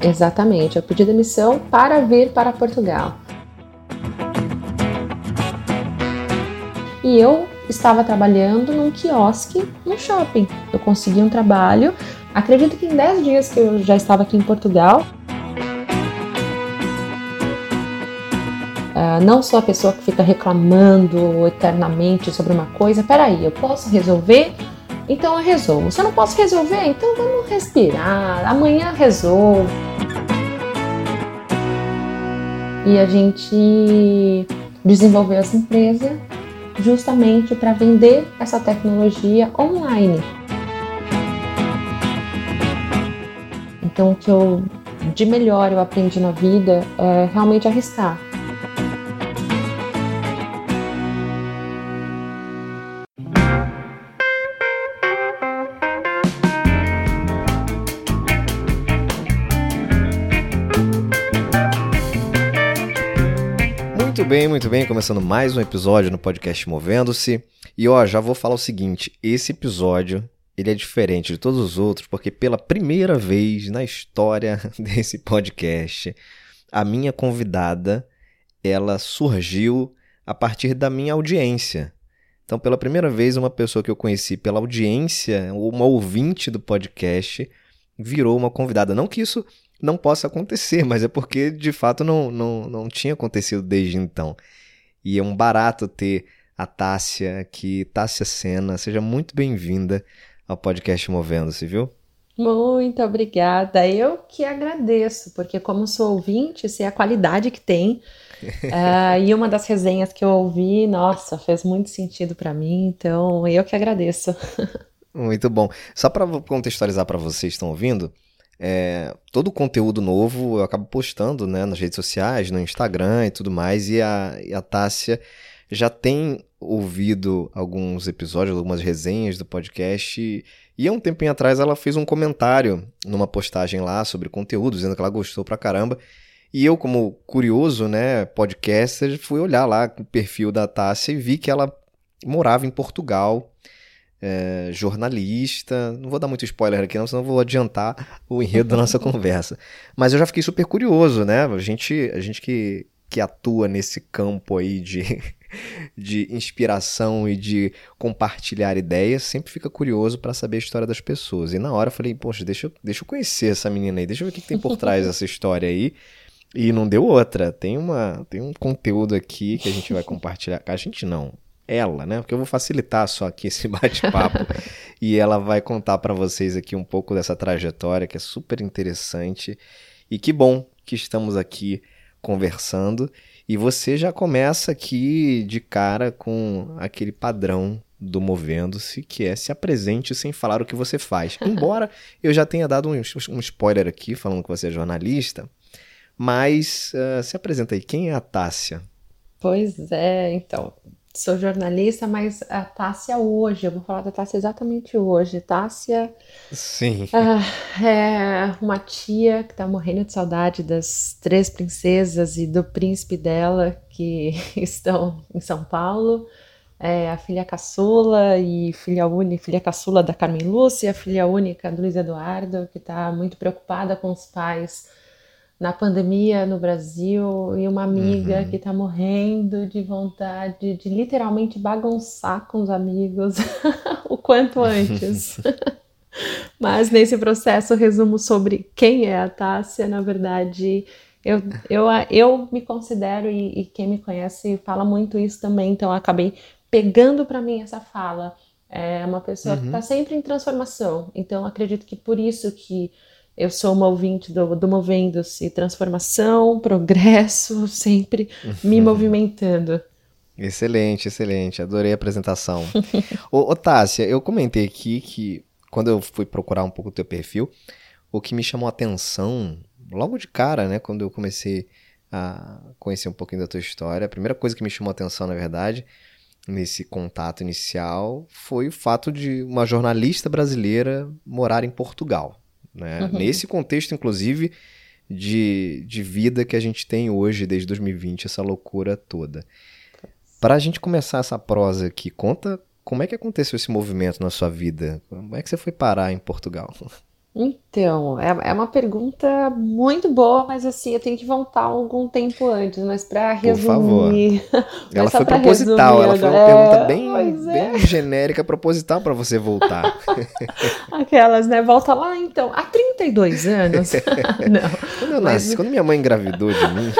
Exatamente, eu pedi demissão para vir para Portugal. E eu estava trabalhando num quiosque no shopping. Eu consegui um trabalho, acredito que em 10 dias que eu já estava aqui em Portugal. Uh, não sou a pessoa que fica reclamando eternamente sobre uma coisa. Peraí, eu posso resolver? Então eu resolvo. Se eu não posso resolver, então vamos respirar. Amanhã resolvo. E a gente desenvolveu essa empresa justamente para vender essa tecnologia online. Então, o que eu de melhor eu aprendi na vida é realmente arriscar. Bem, muito bem. Começando mais um episódio no podcast Movendo-se. E ó, já vou falar o seguinte: esse episódio ele é diferente de todos os outros, porque pela primeira vez na história desse podcast, a minha convidada ela surgiu a partir da minha audiência. Então, pela primeira vez, uma pessoa que eu conheci pela audiência, uma ouvinte do podcast, virou uma convidada. Não que isso não possa acontecer, mas é porque de fato não, não, não tinha acontecido desde então. E é um barato ter a Tássia aqui, Tássia Sena. Seja muito bem-vinda ao podcast Movendo-se, viu? Muito obrigada. Eu que agradeço, porque como sou ouvinte, sei a qualidade que tem. uh, e uma das resenhas que eu ouvi, nossa, fez muito sentido para mim, então eu que agradeço. muito bom. Só para contextualizar para vocês que estão ouvindo, é, todo o conteúdo novo eu acabo postando né, nas redes sociais, no Instagram e tudo mais, e a, e a Tássia já tem ouvido alguns episódios, algumas resenhas do podcast, e, e há um tempinho atrás ela fez um comentário numa postagem lá sobre conteúdo, dizendo que ela gostou pra caramba. E eu, como curioso, né, podcaster, fui olhar lá o perfil da Tássia e vi que ela morava em Portugal é, jornalista. Não vou dar muito spoiler aqui, não, senão vou adiantar o enredo da nossa conversa. Mas eu já fiquei super curioso, né? A gente, a gente que, que atua nesse campo aí de, de inspiração e de compartilhar ideias, sempre fica curioso para saber a história das pessoas. E na hora eu falei, poxa, deixa eu, deixa eu conhecer essa menina aí, deixa eu ver o que, que tem por trás dessa história aí. E não deu outra. Tem, uma, tem um conteúdo aqui que a gente vai compartilhar. A gente não ela, né? Porque eu vou facilitar só aqui esse bate-papo e ela vai contar para vocês aqui um pouco dessa trajetória que é super interessante. E que bom que estamos aqui conversando e você já começa aqui de cara com aquele padrão do Movendo-se, que é se apresente sem falar o que você faz. Embora eu já tenha dado um, um spoiler aqui, falando que você é jornalista, mas uh, se apresenta aí, quem é a Tássia? Pois é, então, sou jornalista, mas a Tássia hoje, eu vou falar da Tássia exatamente hoje. Tássia Sim. Uh, é uma tia que tá morrendo de saudade das três princesas e do príncipe dela que estão em São Paulo. É a filha caçula e filha única, filha caçula da Carmen Lúcia, filha única do Luiz Eduardo, que está muito preocupada com os pais na pandemia no Brasil e uma amiga uhum. que tá morrendo de vontade de literalmente bagunçar com os amigos o quanto antes. Mas nesse processo, resumo sobre quem é a Tássia, na verdade, eu, eu, eu me considero, e, e quem me conhece fala muito isso também, então acabei pegando para mim essa fala. É uma pessoa uhum. que está sempre em transformação, então acredito que por isso que eu sou uma ouvinte do, do Movendo-se, transformação, progresso, sempre me movimentando. Excelente, excelente. Adorei a apresentação. ô, ô Tássia, eu comentei aqui que quando eu fui procurar um pouco o teu perfil, o que me chamou a atenção, logo de cara, né, quando eu comecei a conhecer um pouquinho da tua história, a primeira coisa que me chamou a atenção, na verdade, nesse contato inicial, foi o fato de uma jornalista brasileira morar em Portugal. Né? Uhum. Nesse contexto, inclusive, de, de vida que a gente tem hoje, desde 2020, essa loucura toda. Para a gente começar essa prosa aqui, conta como é que aconteceu esse movimento na sua vida? Como é que você foi parar em Portugal? Então, é, é uma pergunta muito boa, mas assim, eu tenho que voltar algum tempo antes, mas para resumir. Ela foi proposital, ela foi uma é, pergunta bem, é. bem genérica, proposital para você voltar. Aquelas, né? Volta lá então, há 32 anos. Não. Quando eu nasci, mas... quando minha mãe engravidou de mim.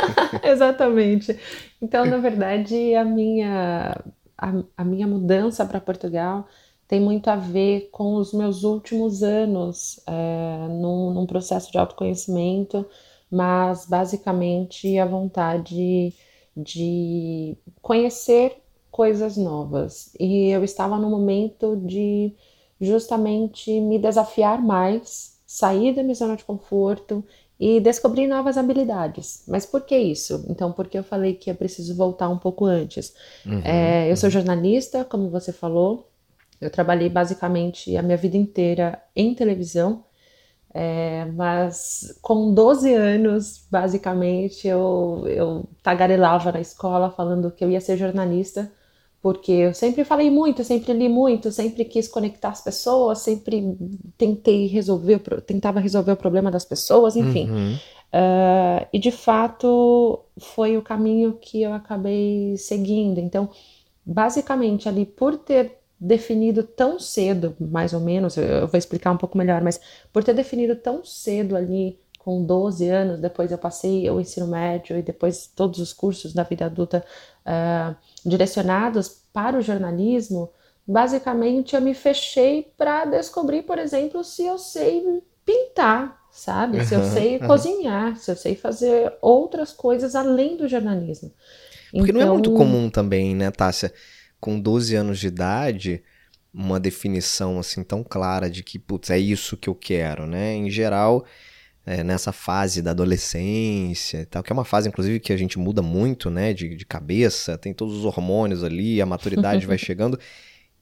Exatamente. Então, na verdade, a minha, a, a minha mudança para Portugal tem muito a ver com os meus últimos anos é, num, num, processo de autoconhecimento, mas basicamente a vontade de conhecer coisas novas. E eu estava no momento de justamente me desafiar mais, sair da minha zona de conforto e descobrir novas habilidades. Mas por que isso? Então, porque eu falei que eu preciso voltar um pouco antes. Uhum, é, eu sou uhum. jornalista, como você falou, eu trabalhei basicamente a minha vida inteira em televisão, é, mas com 12 anos, basicamente, eu, eu tagarelava na escola falando que eu ia ser jornalista, porque eu sempre falei muito, sempre li muito, sempre quis conectar as pessoas, sempre tentei resolver, tentava resolver o problema das pessoas, enfim. Uhum. Uh, e de fato foi o caminho que eu acabei seguindo. Então, basicamente, ali por ter definido tão cedo, mais ou menos, eu vou explicar um pouco melhor, mas por ter definido tão cedo ali, com 12 anos, depois eu passei o ensino médio e depois todos os cursos da vida adulta uh, direcionados para o jornalismo, basicamente eu me fechei para descobrir, por exemplo, se eu sei pintar, sabe? Se eu sei cozinhar, se eu sei fazer outras coisas além do jornalismo. Porque então... não é muito então comum também, né, Tássia? Com 12 anos de idade uma definição assim tão clara de que, putz, é isso que eu quero, né? Em geral, é, nessa fase da adolescência e tal, que é uma fase, inclusive, que a gente muda muito, né? De, de cabeça, tem todos os hormônios ali, a maturidade vai chegando.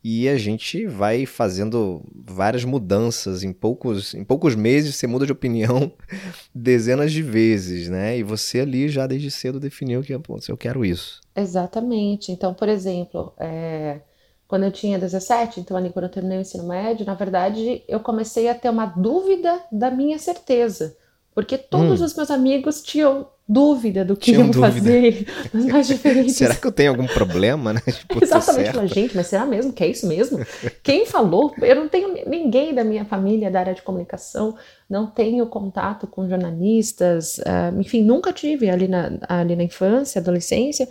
E a gente vai fazendo várias mudanças em poucos, em poucos meses, você muda de opinião dezenas de vezes, né? E você ali já desde cedo definiu que eu quero isso. Exatamente. Então, por exemplo, é, quando eu tinha 17, então ali quando eu terminei o ensino médio, na verdade eu comecei a ter uma dúvida da minha certeza. Porque todos hum. os meus amigos tinham dúvida do que Tinha iam dúvida. fazer mais diferentes. será que eu tenho algum problema, né? Tipo, Exatamente, mas, gente, mas será mesmo que é isso mesmo? Quem falou? Eu não tenho ninguém da minha família da área de comunicação, não tenho contato com jornalistas, uh, enfim, nunca tive ali na, ali na infância, adolescência.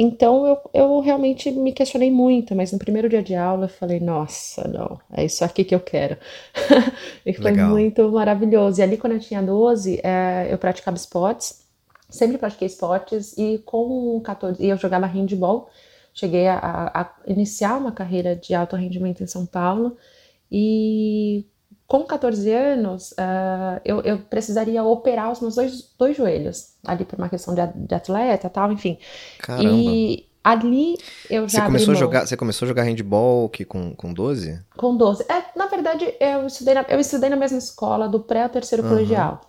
Então eu, eu realmente me questionei muito, mas no primeiro dia de aula eu falei, nossa, não, é isso aqui que eu quero. e foi Legal. muito maravilhoso. E ali quando eu tinha 12, é, eu praticava esportes, sempre pratiquei esportes e com 14, e eu jogava handball, cheguei a, a iniciar uma carreira de alto rendimento em São Paulo e com 14 anos, uh, eu, eu, precisaria operar os meus dois, dois joelhos, ali por uma questão de, de atleta tal, enfim. Caramba. E ali eu já. Você começou, a jogar, você começou a jogar handball que, com, com 12? Com 12. É, na verdade, eu estudei na, eu estudei na mesma escola, do pré ao terceiro uhum. colegial.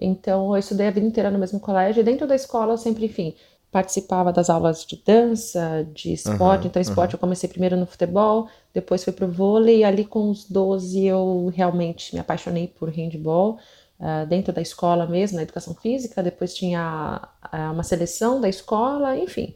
Então, eu estudei a vida inteira no mesmo colégio, e dentro da escola eu sempre, enfim, participava das aulas de dança, de esporte. Uhum, então, esporte uhum. eu comecei primeiro no futebol, depois fui pro vôlei, e ali com os 12 eu realmente me apaixonei por handball, uh, dentro da escola mesmo, na educação física. Depois tinha uh, uma seleção da escola, enfim.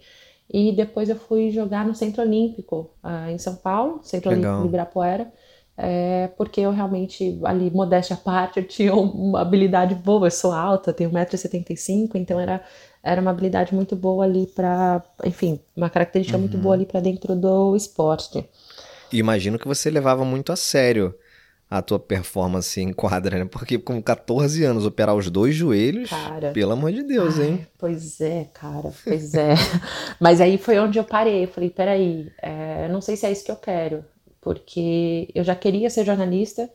E depois eu fui jogar no Centro Olímpico, uh, em São Paulo, Centro Legal. Olímpico de Ibirapuera. É, porque eu realmente, ali, modéstia à parte, eu tinha uma habilidade boa, eu sou alta, tenho 1,75m, então era era uma habilidade muito boa ali para, enfim, uma característica uhum. muito boa ali para dentro do esporte. E imagino que você levava muito a sério a tua performance em quadra, né? Porque com 14 anos operar os dois joelhos, cara, pelo amor de Deus, ai, hein? Pois é, cara, pois é. Mas aí foi onde eu parei, eu falei, peraí, é, não sei se é isso que eu quero, porque eu já queria ser jornalista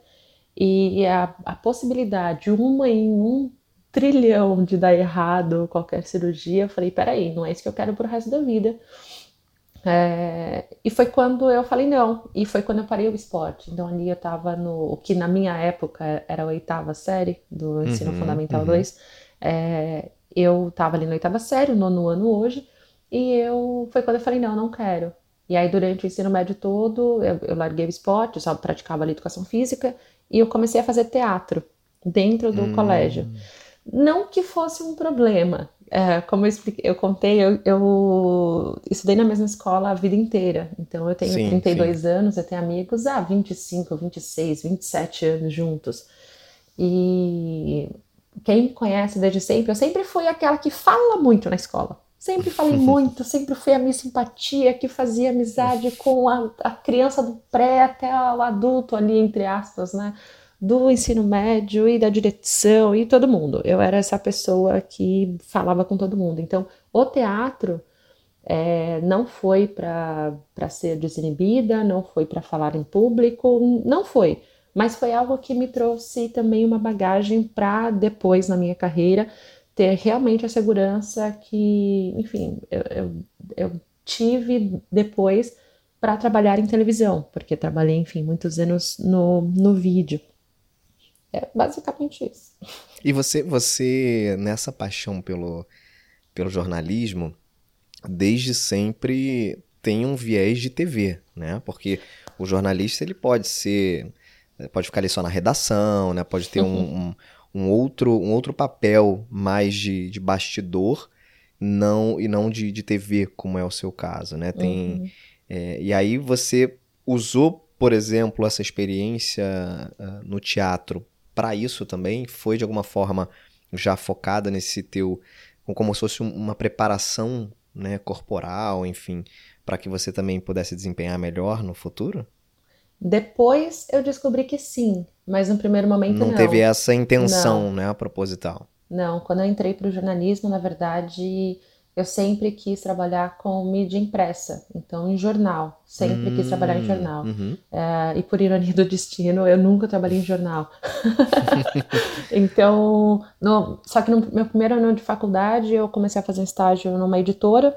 e a, a possibilidade, uma em um trilhão de dar errado qualquer cirurgia, eu falei, peraí, não é isso que eu quero pro resto da vida. É, e foi quando eu falei não, e foi quando eu parei o esporte. Então ali eu tava no, o que na minha época era a oitava série do ensino uhum, fundamental 2, uhum. é, eu tava ali na oitava série, nono ano hoje, e eu, foi quando eu falei não, não quero. E aí durante o ensino médio todo, eu, eu larguei o esporte, eu só praticava ali educação física, e eu comecei a fazer teatro dentro do hum. colégio. Não que fosse um problema, é, como eu, expliquei, eu contei, eu, eu, estudei na mesma escola a vida inteira. Então eu tenho sim, 32 sim. anos, eu tenho amigos há 25, 26, 27 anos juntos. E quem me conhece desde sempre, eu sempre fui aquela que fala muito na escola. Sempre falei muito, sempre fui a minha simpatia que fazia amizade com a, a criança do pré até o adulto ali, entre aspas, né? do ensino médio e da direção e todo mundo. Eu era essa pessoa que falava com todo mundo. Então, o teatro é, não foi para ser desinibida, não foi para falar em público, não foi. Mas foi algo que me trouxe também uma bagagem para depois na minha carreira ter realmente a segurança que, enfim, eu, eu, eu tive depois para trabalhar em televisão, porque trabalhei, enfim, muitos anos no, no vídeo. É basicamente isso. E você, você nessa paixão pelo, pelo jornalismo, desde sempre tem um viés de TV, né? Porque o jornalista ele pode ser, pode ficar ali só na redação, né? Pode ter um, um, um outro, um outro papel mais de, de bastidor, não e não de, de TV, como é o seu caso, né? Tem uhum. é, e aí você usou, por exemplo, essa experiência uh, no teatro para isso também? Foi de alguma forma já focada nesse teu, como se fosse uma preparação né, corporal, enfim, para que você também pudesse desempenhar melhor no futuro? Depois eu descobri que sim, mas no primeiro momento não. Não teve essa intenção, não. né, proposital. Não, quando eu entrei para o jornalismo, na verdade, eu sempre quis trabalhar com mídia impressa, então em jornal, sempre hum, quis trabalhar em hum, jornal. Uhum. É, e por ironia do destino, eu nunca trabalhei em jornal. então, no, só que no meu primeiro ano de faculdade, eu comecei a fazer um estágio numa editora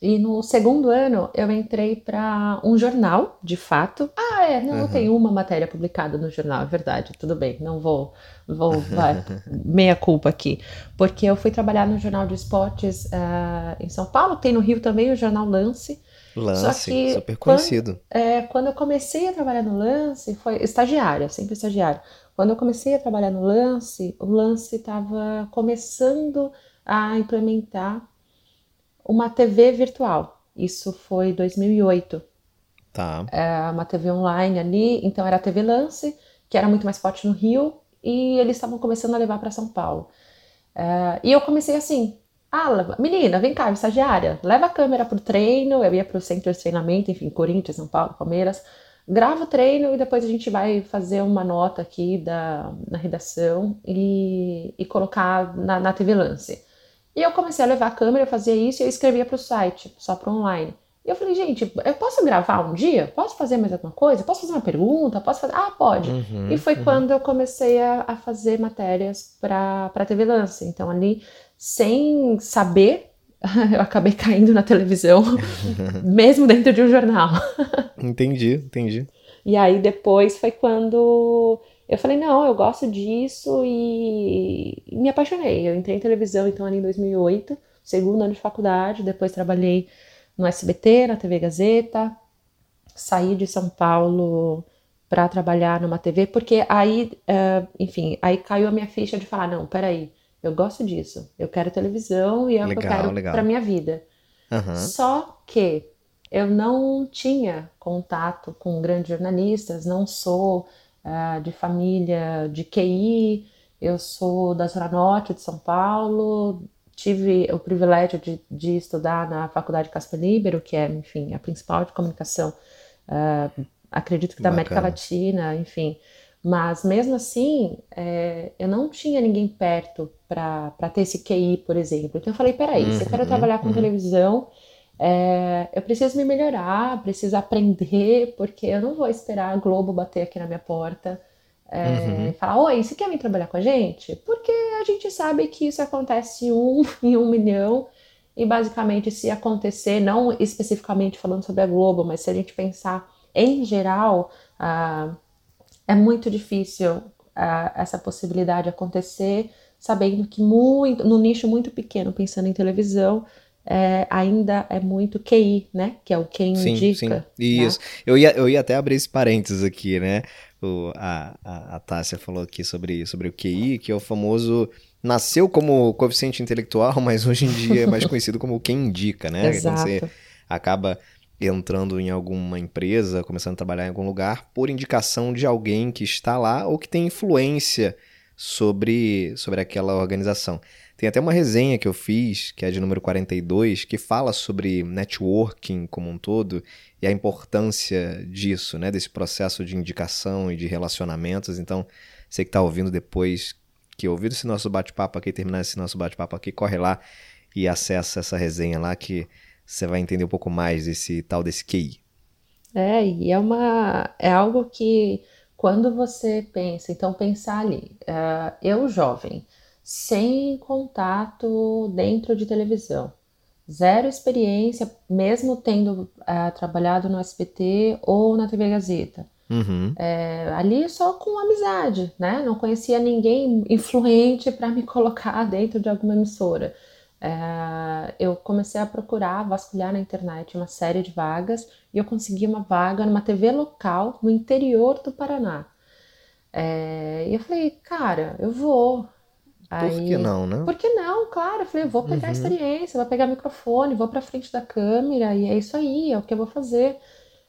e no segundo ano eu entrei para um jornal, de fato. Ah, é, não, uhum. tem uma matéria publicada no jornal, é verdade, tudo bem, não vou, vou, vai, meia culpa aqui. Porque eu fui trabalhar no Jornal de Esportes uh, em São Paulo, tem no Rio também o Jornal Lance. Lance, que, super conhecido. Quando, é, quando eu comecei a trabalhar no Lance, foi estagiária, sempre estagiária. Quando eu comecei a trabalhar no Lance, o Lance estava começando a implementar uma TV virtual. Isso foi 2008. Tá. É uma TV online ali, então era a TV Lance, que era muito mais forte no Rio, e eles estavam começando a levar para São Paulo. É, e eu comecei assim: ah, menina, vem cá, estagiária, leva a câmera pro treino. Eu ia pro centro de treinamento, enfim, Corinthians, São Paulo, Palmeiras. Grava o treino e depois a gente vai fazer uma nota aqui da, na redação e, e colocar na, na TV Lance. E eu comecei a levar a câmera, eu fazia isso e eu escrevia para o site, só para online. E eu falei, gente, eu posso gravar um dia? Posso fazer mais alguma coisa? Posso fazer uma pergunta? Posso fazer? Ah, pode. Uhum, e foi uhum. quando eu comecei a, a fazer matérias para a TV Lance. Então, ali, sem saber, eu acabei caindo na televisão, mesmo dentro de um jornal. entendi, entendi. E aí, depois foi quando eu falei, não, eu gosto disso e, me apaixonei. Eu entrei em televisão, então, ali em 2008, segundo ano de faculdade, depois trabalhei no SBT, na TV Gazeta, saí de São Paulo para trabalhar numa TV, porque aí, uh, enfim, aí caiu a minha ficha de falar, não, peraí, eu gosto disso, eu quero televisão e é o que eu quero para minha vida. Uhum. Só que eu não tinha contato com grandes jornalistas, não sou uh, de família de QI, eu sou da Zona Norte de São Paulo, tive o privilégio de, de estudar na Faculdade Casper Libero, que é, enfim, a principal de comunicação, uh, acredito que da Bacana. América Latina, enfim. Mas mesmo assim, é, eu não tinha ninguém perto para ter esse QI, por exemplo. Então eu falei: peraí, uhum, se eu quero uhum, trabalhar com uhum. televisão, é, eu preciso me melhorar, preciso aprender, porque eu não vou esperar a Globo bater aqui na minha porta é, uhum. e falar: Oi, você quer vir trabalhar com a gente? Porque a gente sabe que isso acontece um em um milhão, e basicamente, se acontecer, não especificamente falando sobre a Globo, mas se a gente pensar em geral, ah, é muito difícil ah, essa possibilidade acontecer, sabendo que muito, no nicho muito pequeno, pensando em televisão, é, ainda é muito QI, né? Que é o quem sim, indica. Sim, isso. Né? Eu, ia, eu ia até abrir esse parênteses aqui, né? o, a, a, a Tássia falou aqui sobre, sobre o QI, que é o famoso. Nasceu como coeficiente intelectual, mas hoje em dia é mais conhecido como quem indica, né? Exato. Quando você acaba entrando em alguma empresa, começando a trabalhar em algum lugar, por indicação de alguém que está lá ou que tem influência sobre, sobre aquela organização. Tem até uma resenha que eu fiz, que é de número 42, que fala sobre networking como um todo e a importância disso, né? Desse processo de indicação e de relacionamentos. Então, você que está ouvindo depois, que ouviu esse nosso bate-papo aqui, terminar esse nosso bate-papo aqui, corre lá e acessa essa resenha lá que você vai entender um pouco mais desse tal desse QI. É, e é uma é algo que quando você pensa, então pensar ali, uh, eu jovem, sem contato dentro de televisão, zero experiência, mesmo tendo uh, trabalhado no SBT ou na TV Gazeta. Uhum. É, ali só com amizade, né? Não conhecia ninguém influente para me colocar dentro de alguma emissora. É, eu comecei a procurar, vasculhar na internet uma série de vagas e eu consegui uma vaga numa TV local no interior do Paraná. É, e eu falei, cara, eu vou. Aí, por que não, né? Por que não? Claro, eu falei, vou pegar uhum. experiência, vou pegar microfone, vou pra frente da câmera e é isso aí, é o que eu vou fazer.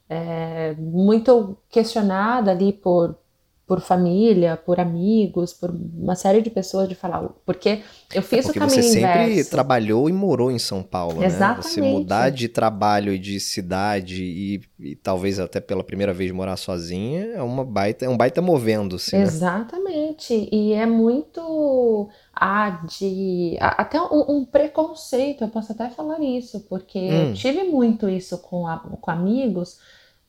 É, muito questionada ali por por família, por amigos, por uma série de pessoas de falar, porque eu fiz é porque o caminho você sempre inverso. trabalhou e morou em São Paulo, Exatamente. né? Você mudar de trabalho e de cidade e, e, talvez até pela primeira vez morar sozinha é uma baita, é um baita movendo-se, né? Exatamente. E é muito ah, de até um, um, preconceito, eu posso até falar isso, porque hum. eu tive muito isso com, a, com amigos.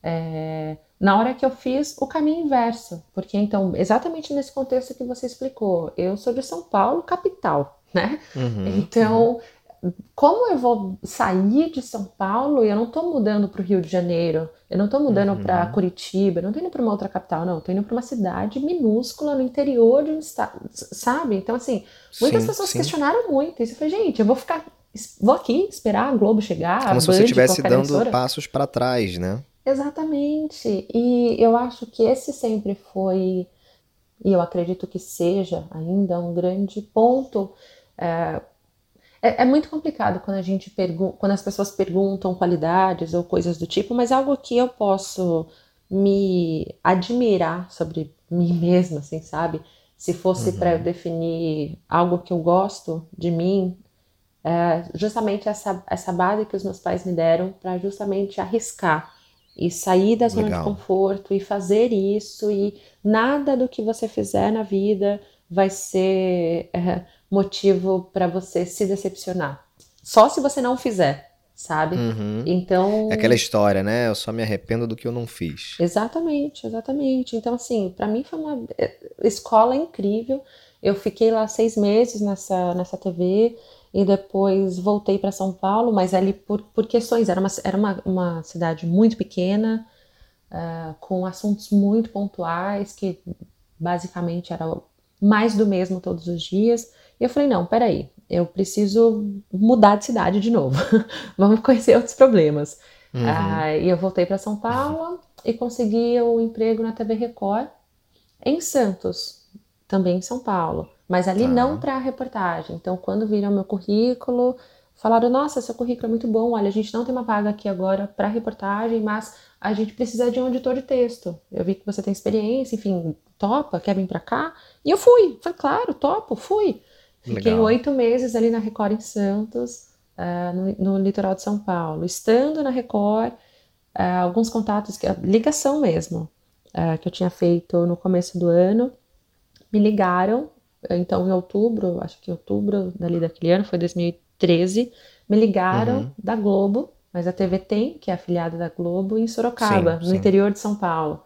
É, na hora que eu fiz o caminho inverso, porque então, exatamente nesse contexto que você explicou, eu sou de São Paulo, capital, né? Uhum, então, uhum. como eu vou sair de São Paulo e eu não estou mudando para o Rio de Janeiro, eu não estou mudando uhum. para Curitiba, eu não estou indo para uma outra capital, não, estou indo para uma cidade minúscula no interior de um estado, sabe? Então, assim, muitas sim, pessoas sim. questionaram muito isso. Eu falei, gente, eu vou ficar, vou aqui esperar a Globo chegar, como a se Band, você estivesse dando emissora. passos para trás, né? Exatamente. E eu acho que esse sempre foi, e eu acredito que seja ainda um grande ponto. É, é, é muito complicado quando a gente pergunta, quando as pessoas perguntam qualidades ou coisas do tipo, mas algo que eu posso me admirar sobre mim mesma, assim, sabe? Se fosse uhum. para eu definir algo que eu gosto de mim, é justamente essa, essa base que os meus pais me deram para justamente arriscar e sair da zona Legal. de conforto e fazer isso e nada do que você fizer na vida vai ser é, motivo para você se decepcionar. Só se você não fizer, sabe? Uhum. Então é aquela história, né? Eu só me arrependo do que eu não fiz. Exatamente, exatamente. Então assim, para mim foi uma é, escola incrível. Eu fiquei lá seis meses nessa nessa TV e depois voltei para São Paulo, mas ali por, por questões, era uma, era uma, uma cidade muito pequena, uh, com assuntos muito pontuais, que basicamente era mais do mesmo todos os dias. E eu falei: não, peraí, eu preciso mudar de cidade de novo, vamos conhecer outros problemas. Uhum. Uh, e eu voltei para São Paulo e consegui o um emprego na TV Record em Santos, também em São Paulo mas ali tá. não para reportagem. Então, quando viram meu currículo, falaram: Nossa, seu currículo é muito bom. Olha, a gente não tem uma vaga aqui agora para reportagem, mas a gente precisa de um editor de texto. Eu vi que você tem experiência, enfim, topa, quer vir para cá? E eu fui. Falei: Claro, topo, fui. Fiquei oito meses ali na Record em Santos, uh, no, no, litoral de São Paulo. Estando na Record, uh, alguns contatos, ligação mesmo, uh, que eu tinha feito no começo do ano, me ligaram então, em outubro, acho que outubro dali daquele ano, foi 2013, me ligaram uhum. da Globo, mas a TV tem, que é afiliada da Globo, em Sorocaba, sim, no sim. interior de São Paulo.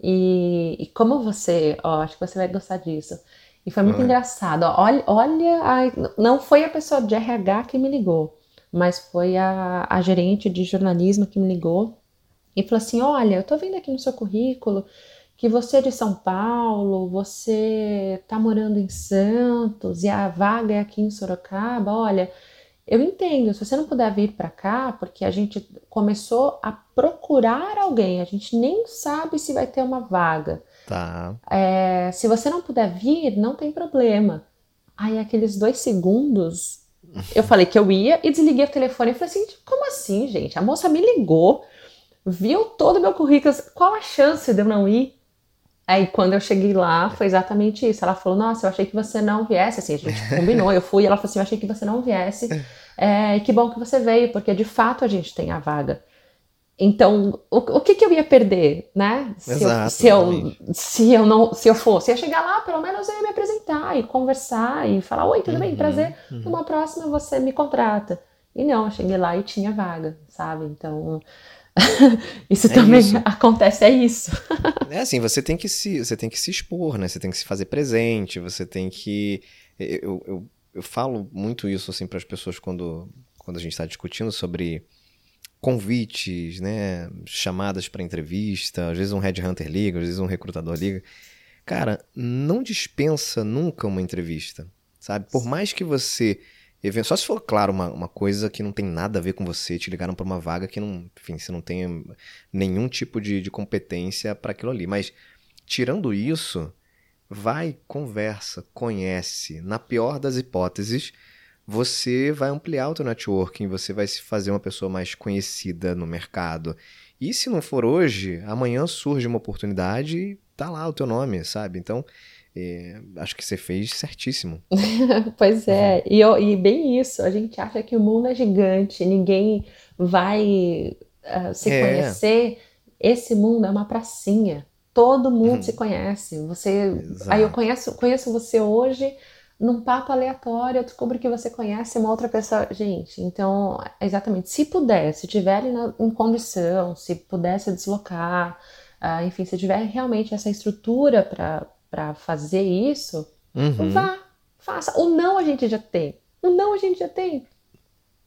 E, e, como você, ó, acho que você vai gostar disso. E foi muito engraçado. Ó, olha, olha a, não foi a pessoa de RH que me ligou, mas foi a, a gerente de jornalismo que me ligou e falou assim: Olha, eu tô vendo aqui no seu currículo que você é de São Paulo, você está morando em Santos e a vaga é aqui em Sorocaba, olha, eu entendo, se você não puder vir para cá, porque a gente começou a procurar alguém, a gente nem sabe se vai ter uma vaga. Tá. É, se você não puder vir, não tem problema. Aí, aqueles dois segundos, eu falei que eu ia e desliguei o telefone. e falei assim: como assim, gente? A moça me ligou, viu todo o meu currículo, qual a chance de eu não ir? Aí, quando eu cheguei lá, foi exatamente isso. Ela falou: Nossa, eu achei que você não viesse. Assim, a gente combinou, eu fui. Ela falou assim: Eu achei que você não viesse. É, que bom que você veio, porque de fato a gente tem a vaga. Então, o, o que, que eu ia perder, né? Se, Exato, eu, se, eu, se eu não, se eu fosse, ia chegar lá, pelo menos eu ia me apresentar e conversar e falar, oi, tudo bem, Uhum, prazer. uhum. Numa próxima você me contrata. E não, eu cheguei lá e tinha vaga, sabe? Então, isso É também isso. acontece, é isso. É assim, você tem que se, você tem que se expor, né? Você tem que se fazer presente, você tem que. Eu, eu, eu falo muito isso assim para as pessoas quando, quando a gente está discutindo sobre convites, né? Chamadas para entrevista, às vezes um headhunter liga, às vezes um recrutador liga. Cara, não dispensa nunca uma entrevista, sabe? Por mais que você. Só se for, claro, uma, uma coisa que não tem nada a ver com você, te ligaram para uma vaga que não. Enfim, você não tem nenhum tipo de, de competência para aquilo ali. Mas, tirando isso, vai, conversa, conhece. Na pior das hipóteses, você vai ampliar o teu networking, você vai se fazer uma pessoa mais conhecida no mercado. E se não for hoje, amanhã surge uma oportunidade e tá lá o teu nome, sabe? Então, é, acho que você fez certíssimo. Pois é, e, eu- e bem isso, a gente acha que o mundo é gigante, ninguém vai ah, se É. conhecer. Esse mundo é uma pracinha, todo mundo se conhece. Você, Exato. aí eu conheço, conheço você hoje num papo aleatório, eu descubro que você conhece uma outra pessoa. Gente, então, exatamente, se puder, se tiver na- em condição, se puder se deslocar, ah, enfim, se tiver realmente essa estrutura para para fazer isso, Uhum. Vá, faça. O não a gente já tem. O não a gente já tem.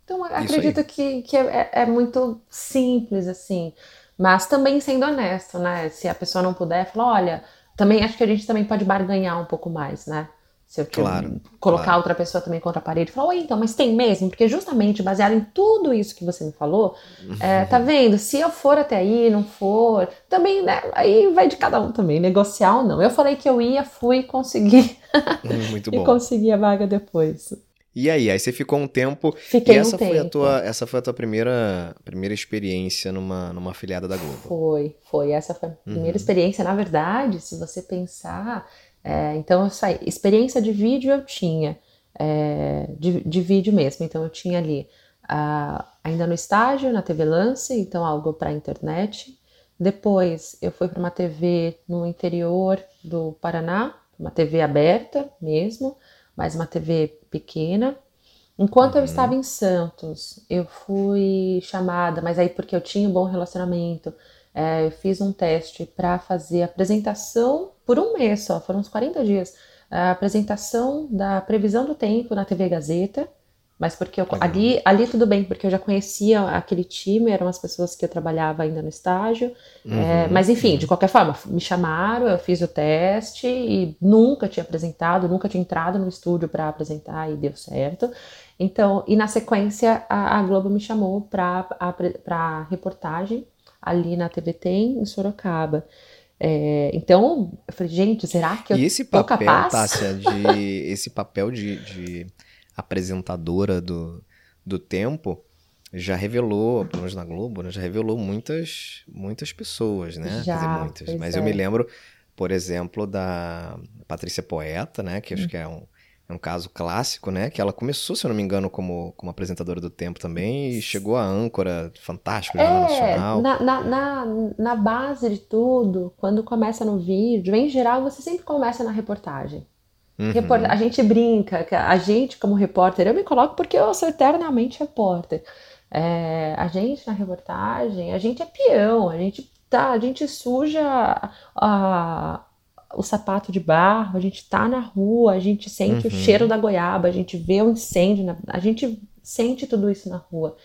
Então, acredito que, que é, é muito simples, assim. Mas também sendo honesto, né? Se a pessoa não puder, falar, olha, também acho que a gente também pode barganhar um pouco mais, né? Se eu Claro, colocar claro. outra pessoa também contra a parede e falar, oi, então, mas tem mesmo? Porque justamente baseado em tudo isso que você me falou, é, Uhum. tá vendo? Se eu for até aí, não for, também, né? Aí vai de cada um também, negociar ou não. Eu falei que eu ia, fui, consegui Muito e bom. consegui a vaga depois. E aí, aí você ficou um tempo Fiquei e essa um foi a tempo. tua, essa foi a tua primeira, primeira experiência numa, numa afiliada da Globo. Foi, foi. Essa foi a primeira Uhum. experiência. Na verdade, se você pensar, é, então eu saí. Experiência de vídeo eu tinha, é, de, de vídeo mesmo. Então eu tinha ali, ah, ainda no estágio, na TV Lance, então algo para internet. Depois eu fui para uma TV no interior do Paraná, uma TV aberta mesmo, mas uma TV pequena. Enquanto eu Uhum. estava em Santos, eu fui chamada, mas aí porque eu tinha um bom relacionamento, é, eu fiz um teste para fazer apresentação por um mês só, foram uns 40 dias. A apresentação da previsão do tempo na TV Gazeta, mas porque eu, ali, ali tudo bem, porque eu já conhecia aquele time, eram as pessoas que eu trabalhava ainda no estágio. É, Uhum, mas enfim, uhum. de qualquer forma, me chamaram, eu fiz o teste e nunca tinha apresentado, nunca tinha entrado no estúdio para apresentar e deu certo. Então, e na sequência, a, a Globo me chamou para reportagem ali na TV Tem, em Sorocaba. É, então, eu falei, gente, será que eu E esse tô papel, capaz? Tássia, de, esse papel de, de apresentadora do, do tempo já revelou, pelo menos na Globo, né, já revelou muitas, muitas pessoas, né? Já, dizer, muitas. Mas é. eu me lembro, por exemplo, da Patrícia Poeta, né? Que Hum. acho que é um, é um caso clássico, né? Que ela começou, se eu não me engano, como, como apresentadora do tempo também e chegou a âncora Jornal É, Nacional. na, na, na, na base de tudo, quando começa no vídeo, em geral, você sempre começa na reportagem. Uhum. Repor- A gente brinca, a gente como repórter, eu me coloco porque eu sou eternamente repórter. É, a gente na reportagem, a gente é peão, a gente tá, a gente suja a- o sapato de barro, a gente tá na rua, a gente sente o Uhum. cheiro da goiaba, a gente vê o incêndio, na- a gente sente tudo isso na rua.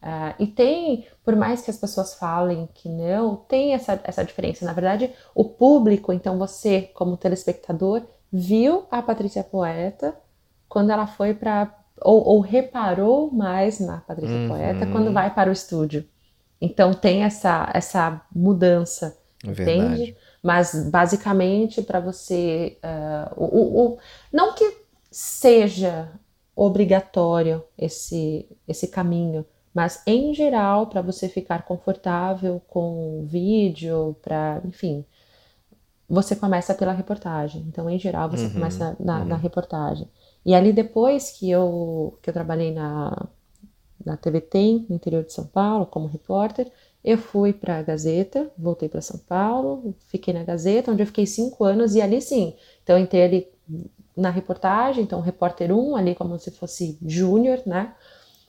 Ah, e tem, por mais que as pessoas falem que não, tem essa, essa diferença. Na verdade, o público, então você, como telespectador, viu a Patrícia Poeta quando ela foi para. Ou, ou reparou mais na Patrícia Uhum. Poeta quando vai para o estúdio. Então tem essa, essa mudança, É verdade. entende? Mas basicamente para você, uh, o, o, não que seja obrigatório esse, esse caminho, mas em geral para você ficar confortável com o vídeo, para enfim, você começa pela reportagem. Então, em geral, você uhum, começa na, uhum. na, reportagem. E ali depois que eu, que eu trabalhei na, na TV Tem, no interior de São Paulo, como repórter, eu fui para a Gazeta, voltei para São Paulo, fiquei na Gazeta, onde eu fiquei cinco anos, e ali sim, então entrei ali na reportagem, então repórter 1, ali como se fosse júnior, né?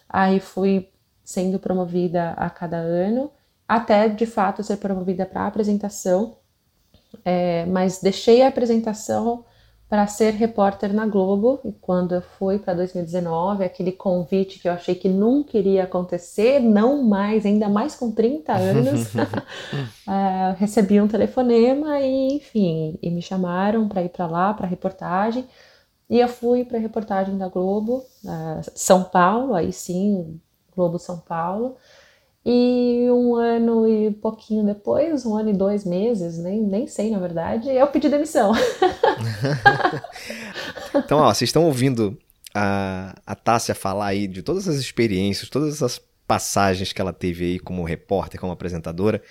Aí fui sendo promovida a cada ano, até de fato ser promovida para apresentação, é, mas deixei a apresentação para ser repórter na Globo, e quando eu fui para 2019, aquele convite que eu achei que nunca iria acontecer, não mais, ainda mais com 30 anos, é, recebi um telefonema e, enfim, e me chamaram para ir para lá, para reportagem, e eu fui para a reportagem da Globo, São Paulo, aí sim, Globo São Paulo, e um ano e pouquinho depois, um ano e dois meses, nem, nem sei na verdade, eu pedi demissão. então, ó, vocês estão ouvindo a, a Tássia falar aí de todas as experiências, todas as passagens que ela teve aí como repórter, como apresentadora.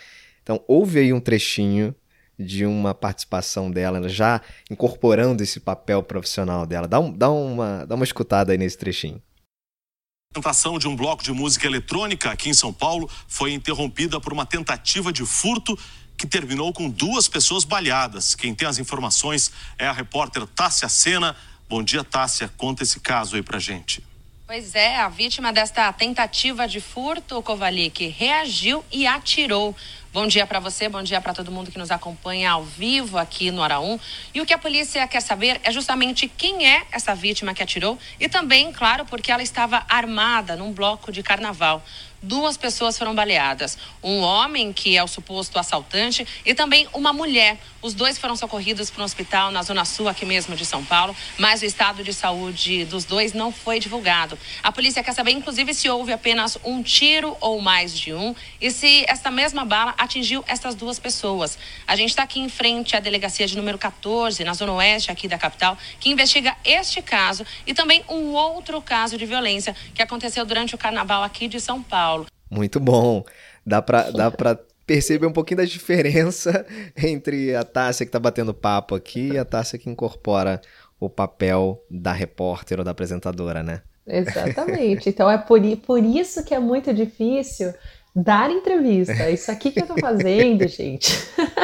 Então, ouve aí um trechinho de uma participação dela, já incorporando esse papel profissional dela. Dá, um, dá, uma, dá uma escutada aí nesse trechinho. A apresentação de um bloco de música eletrônica aqui em São Paulo foi interrompida por uma tentativa de furto que terminou com duas pessoas baleadas. Quem tem as informações é a repórter Tássia Sena. Bom dia, Tássia. Conta esse caso aí pra gente. Pois é, a vítima desta tentativa de furto, Kovalik, reagiu e atirou. Bom dia para você, bom dia para todo mundo que nos acompanha ao vivo aqui no Araúm. E o que a polícia quer saber é justamente quem é essa vítima que atirou e também, claro, porque ela estava armada num bloco de carnaval duas pessoas foram baleadas. Um homem, que é o suposto assaltante, e também uma mulher. Os dois foram socorridos para um hospital na Zona Sul, aqui mesmo de São Paulo, mas o estado de saúde dos dois não foi divulgado. A polícia quer saber, inclusive, se houve apenas um tiro ou mais de um e se essa mesma bala atingiu essas duas pessoas. A gente está aqui em frente à delegacia de número 14, na Zona Oeste aqui da capital, que investiga este caso e também um outro caso de violência que aconteceu durante o carnaval aqui de São Paulo. Muito bom. Dá pra, dá pra perceber um pouquinho da diferença entre a Tássia que tá batendo papo aqui e a Tássia que incorpora o papel da repórter ou da apresentadora, né? Exatamente. Então é por, por isso que é muito difícil dar entrevista. Isso aqui que eu tô fazendo, gente,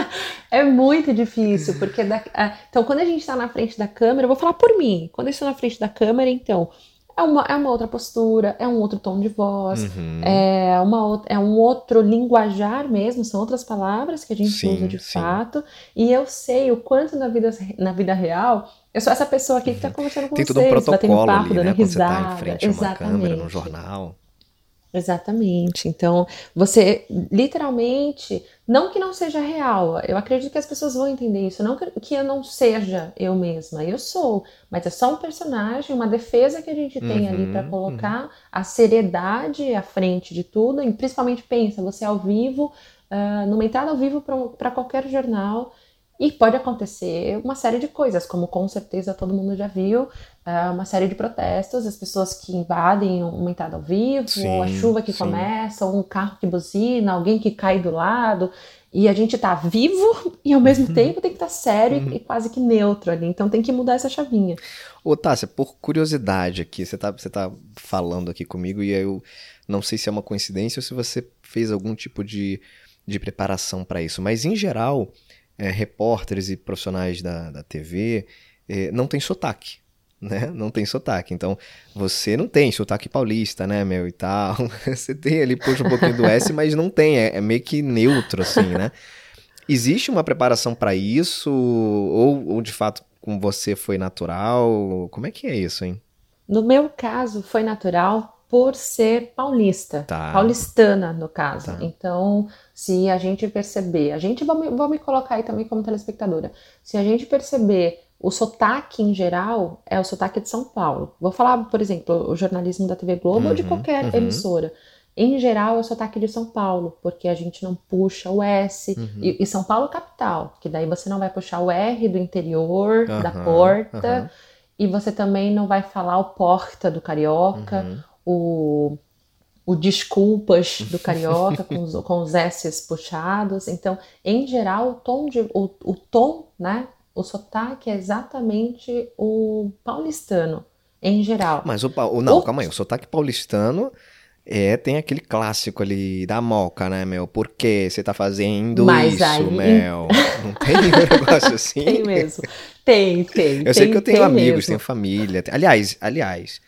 é muito difícil, porque da, então quando a gente tá na frente da câmera, eu vou falar por mim. Quando eu estou na frente da câmera, então, é uma, é uma outra postura, é um outro tom de voz, uhum. é, uma, é um outro linguajar mesmo, são outras palavras que a gente sim, usa de sim. fato. E eu sei o quanto na vida, na vida real eu sou essa pessoa aqui que está uhum. conversando com Tem vocês, todo um protocolo papo, ali, dando né? risada. Quando você tá em frente a uma Exatamente. câmera, num jornal. Exatamente. Então, você literalmente, não que não seja real, eu acredito que as pessoas vão entender isso, não que eu não seja eu mesma, eu sou, mas é só um personagem, uma defesa que a gente tem uhum, ali para colocar uhum. a seriedade à frente de tudo, e principalmente pensa, você é ao vivo, uh, numa entrada ao vivo para qualquer jornal, e pode acontecer uma série de coisas, como com certeza todo mundo já viu, uma série de protestos, as pessoas que invadem uma entrada ao vivo, sim, a chuva que sim. começa, um carro que buzina, alguém que cai do lado, e a gente tá vivo e ao mesmo uhum. tempo tem que estar tá sério uhum. e quase que neutro ali. Então tem que mudar essa chavinha. Ô, Tássia, por curiosidade aqui, você tá, você tá falando aqui comigo e eu não sei se é uma coincidência ou se você fez algum tipo de, de preparação para isso, mas em geral é, repórteres e profissionais da, da TV é, não tem sotaque. Né? Não tem sotaque. Então, você não tem sotaque paulista, né, meu, e tal. Você tem ali, puxa um pouquinho do S, mas não tem. É, é meio que neutro, assim, né? Existe uma preparação para isso? Ou, ou, de fato, com você foi natural? Como é que é isso, hein? No meu caso, foi natural por ser paulista, tá. paulistana no caso. Tá. Então, se a gente perceber, a gente vou me, vou me colocar aí também como telespectadora, se a gente perceber o sotaque em geral é o sotaque de São Paulo. Vou falar, por exemplo, o jornalismo da TV Globo uhum, ou de uhum, qualquer uhum. emissora. Em geral, é o sotaque de São Paulo, porque a gente não puxa o S. Uhum. E, e São Paulo capital, que daí você não vai puxar o R do interior, da porta. E você também não vai falar o porta do carioca, Uhum. o, o desculpas do carioca com, os, com os S's puxados. Então, em geral, o tom, de, o, o tom, né? O sotaque é exatamente o paulistano, em geral. Mas o, não, O- calma aí. O sotaque paulistano é, tem aquele clássico ali da moca, né, meu? Por que você tá fazendo Mas isso, aí- Mel? Não tem um negócio assim? Tem mesmo. Tem, tem. Eu sei tem- que eu tenho amigos, mesmo. tenho família. tem- Aliás, aliás,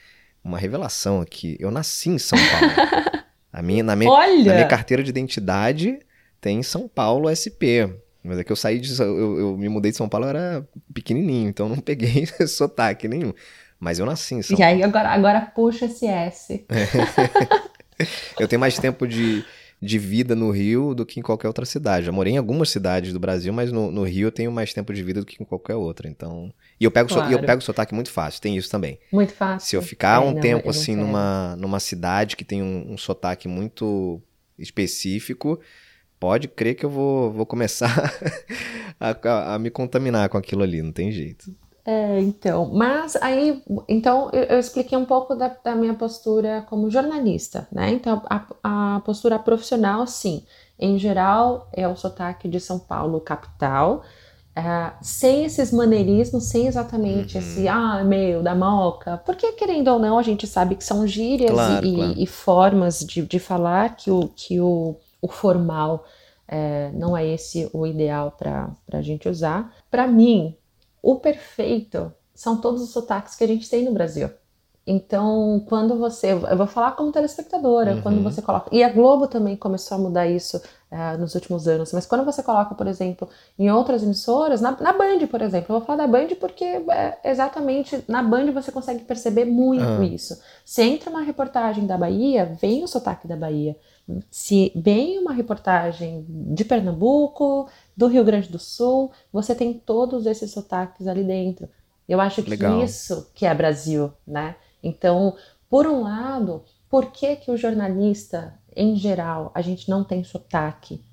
uma revelação aqui. Eu nasci em São Paulo. A minha, na, minha, Olha! na minha carteira de identidade tem São Paulo SP. Mas é que eu saí de. Eu, eu me mudei de São Paulo, eu era pequenininho, então não peguei sotaque nenhum. Mas eu nasci em São E aí, agora, agora puxa esse S. Eu tenho mais tempo de, de vida no Rio do que em qualquer outra cidade. Já morei em algumas cidades do Brasil, mas no, no Rio eu tenho mais tempo de vida do que em qualquer outra. Então. E eu pego, so- e eu Claro. pego sotaque muito fácil, tem isso também. Muito fácil. Se eu ficar É, um não, tempo assim quero. numa, numa cidade que tem um, um sotaque muito específico, pode crer que eu vou, vou começar a, a- a me contaminar com aquilo ali, não tem jeito. É, então, mas aí, então eu, eu expliquei um pouco da, da minha postura como jornalista, né? Então, a, a postura profissional, sim, em geral é o sotaque de São Paulo, capital, é, sem esses maneirismos, sem exatamente Uhum. esse, ah, meu, da moca, porque querendo ou não, a gente sabe que são gírias Claro, e, claro. e formas de, de falar que o, que o, o formal é, não é esse o ideal para a gente usar. Para mim, o perfeito são todos os sotaques que a gente tem no Brasil. Então, quando você. Eu vou falar como telespectadora, Uhum. quando você coloca. E a Globo também começou a mudar isso eh, nos últimos anos, mas quando você coloca, por exemplo, em outras emissoras, na, na Band, por exemplo, eu vou falar da Band porque é, exatamente na Band você consegue perceber muito Ah. isso. Se entra uma reportagem da Bahia, vem o sotaque da Bahia. Se vem uma reportagem de Pernambuco, do Rio Grande do Sul, você tem todos esses sotaques ali dentro. Eu acho que Legal. isso que é Brasil, né? Então, por um lado, por que que o jornalista, em geral, a gente não tem sotaque?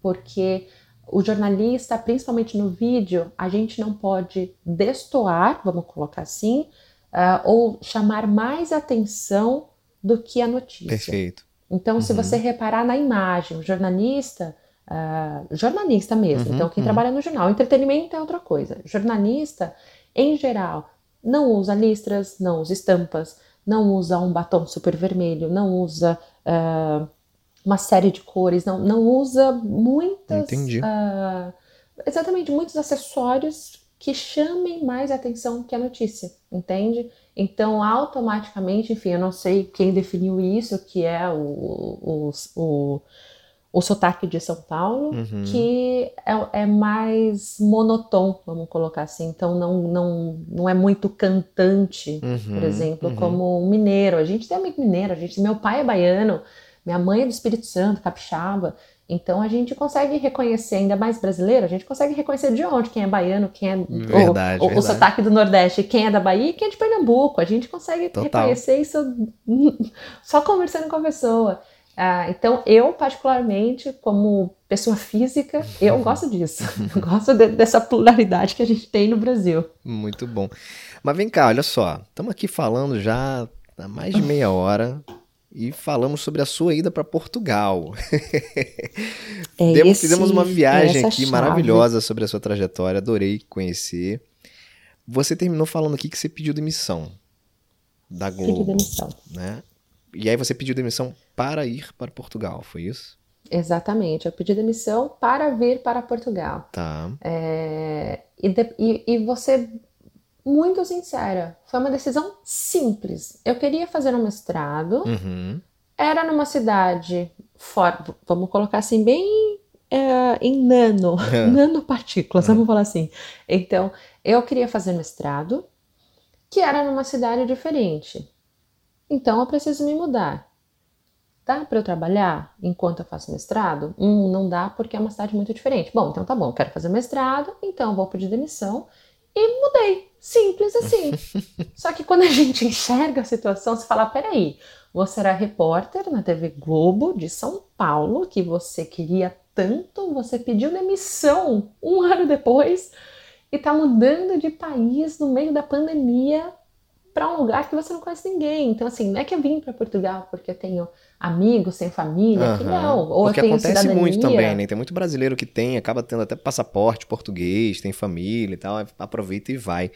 Porque o jornalista, principalmente no vídeo, a gente não pode destoar, vamos colocar assim, ah, ou chamar mais atenção do que a notícia. Perfeito. Então, se Uhum. você reparar na imagem, o jornalista, ah, jornalista mesmo, Uhum, então quem uhum. trabalha no jornal, entretenimento é outra coisa. Jornalista, em geral, não usa listras, não usa estampas, não usa um batom super vermelho, não usa ah, uma série de cores, não, não usa muitas. Entendi. ah, exatamente, muitos acessórios que chamem mais atenção que a notícia, entende? Então, automaticamente, enfim, eu não sei quem definiu isso, que é o, o, o, o sotaque de São Paulo, Uhum. que é, é mais monotom, vamos colocar assim. Então, não, não, não é muito cantante, Uhum, por exemplo, uhum. como um mineiro. A gente tem amigo mineiro, a gente, meu pai é baiano, minha mãe é do Espírito Santo, capixaba. Então a gente consegue reconhecer, ainda mais brasileiro, a gente consegue reconhecer de onde quem é baiano, quem é o- Verdade, o, o, verdade. sotaque do Nordeste, quem é da Bahia e quem é de Pernambuco. A gente consegue Total. reconhecer isso só conversando com a pessoa. Ah, então, eu, particularmente, como pessoa física, eu gosto disso. Eu gosto de- dessa pluralidade que a gente tem no Brasil. Muito bom. Mas vem cá, olha só. Estamos aqui falando já há mais de meia hora e falamos sobre a sua ida para Portugal. É Demos- esse- fizemos uma viagem essa aqui chave. maravilhosa sobre a sua trajetória, adorei conhecer. Você terminou falando aqui que você pediu demissão da Pedi Globo, demissão. né? E aí você pediu demissão para ir para Portugal, foi isso? Exatamente, eu pedi demissão para vir para Portugal. Tá. É, e, de- e, e ser muito sincera, foi uma decisão simples. Eu queria fazer um mestrado, Uhum. era numa cidade, fora, vamos colocar assim, bem é, em nano, nanopartículas, vamos falar assim. Então, eu queria fazer mestrado, que era numa cidade diferente. Então, eu preciso me mudar. Dá para eu trabalhar enquanto eu faço mestrado? Hum, não dá porque é uma cidade muito diferente. Bom, então tá bom, eu quero fazer mestrado, então eu vou pedir demissão e mudei. Simples assim. Só que quando a gente enxerga a situação, você fala: peraí, você era repórter na TV Globo de São Paulo, que você queria tanto, você pediu demissão um ano depois e tá mudando de país no meio da pandemia para um lugar que você não conhece ninguém. Então, assim, não é que eu vim para Portugal porque eu tenho amigos, sem família, uhum. que não. Ou porque acontece cidadania. muito também, né? Tem muito brasileiro que tem, acaba tendo até passaporte português, tem família e tal, aproveita e vai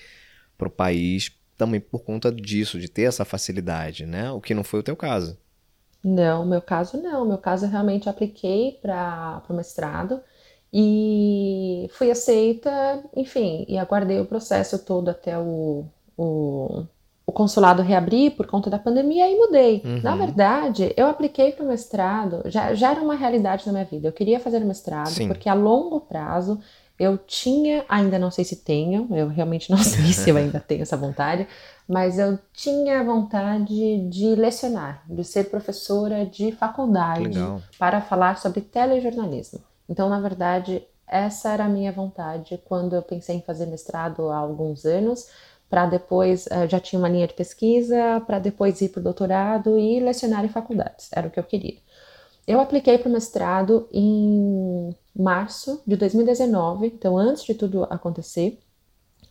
pro país também por conta disso, de ter essa facilidade, né? O que não foi o teu caso. Não, meu caso não. Meu caso eu realmente apliquei para o mestrado e fui aceita, enfim, e aguardei o processo todo até o, o o consulado reabrir por conta da pandemia e mudei. Uhum. Na verdade, eu apliquei para o mestrado, já, já era uma realidade na minha vida. Eu queria fazer mestrado, Sim. porque a longo prazo eu tinha, ainda não sei se tenho, eu realmente não sei se eu ainda tenho essa vontade, mas eu tinha vontade de lecionar, de ser professora de faculdade Legal. para falar sobre telejornalismo. Então, na verdade, essa era a minha vontade quando eu pensei em fazer mestrado há alguns anos para depois, uh, já tinha uma linha de pesquisa, para depois ir para o doutorado e lecionar em faculdades, era o que eu queria. Eu apliquei para o mestrado em março de 2019, então antes de tudo acontecer.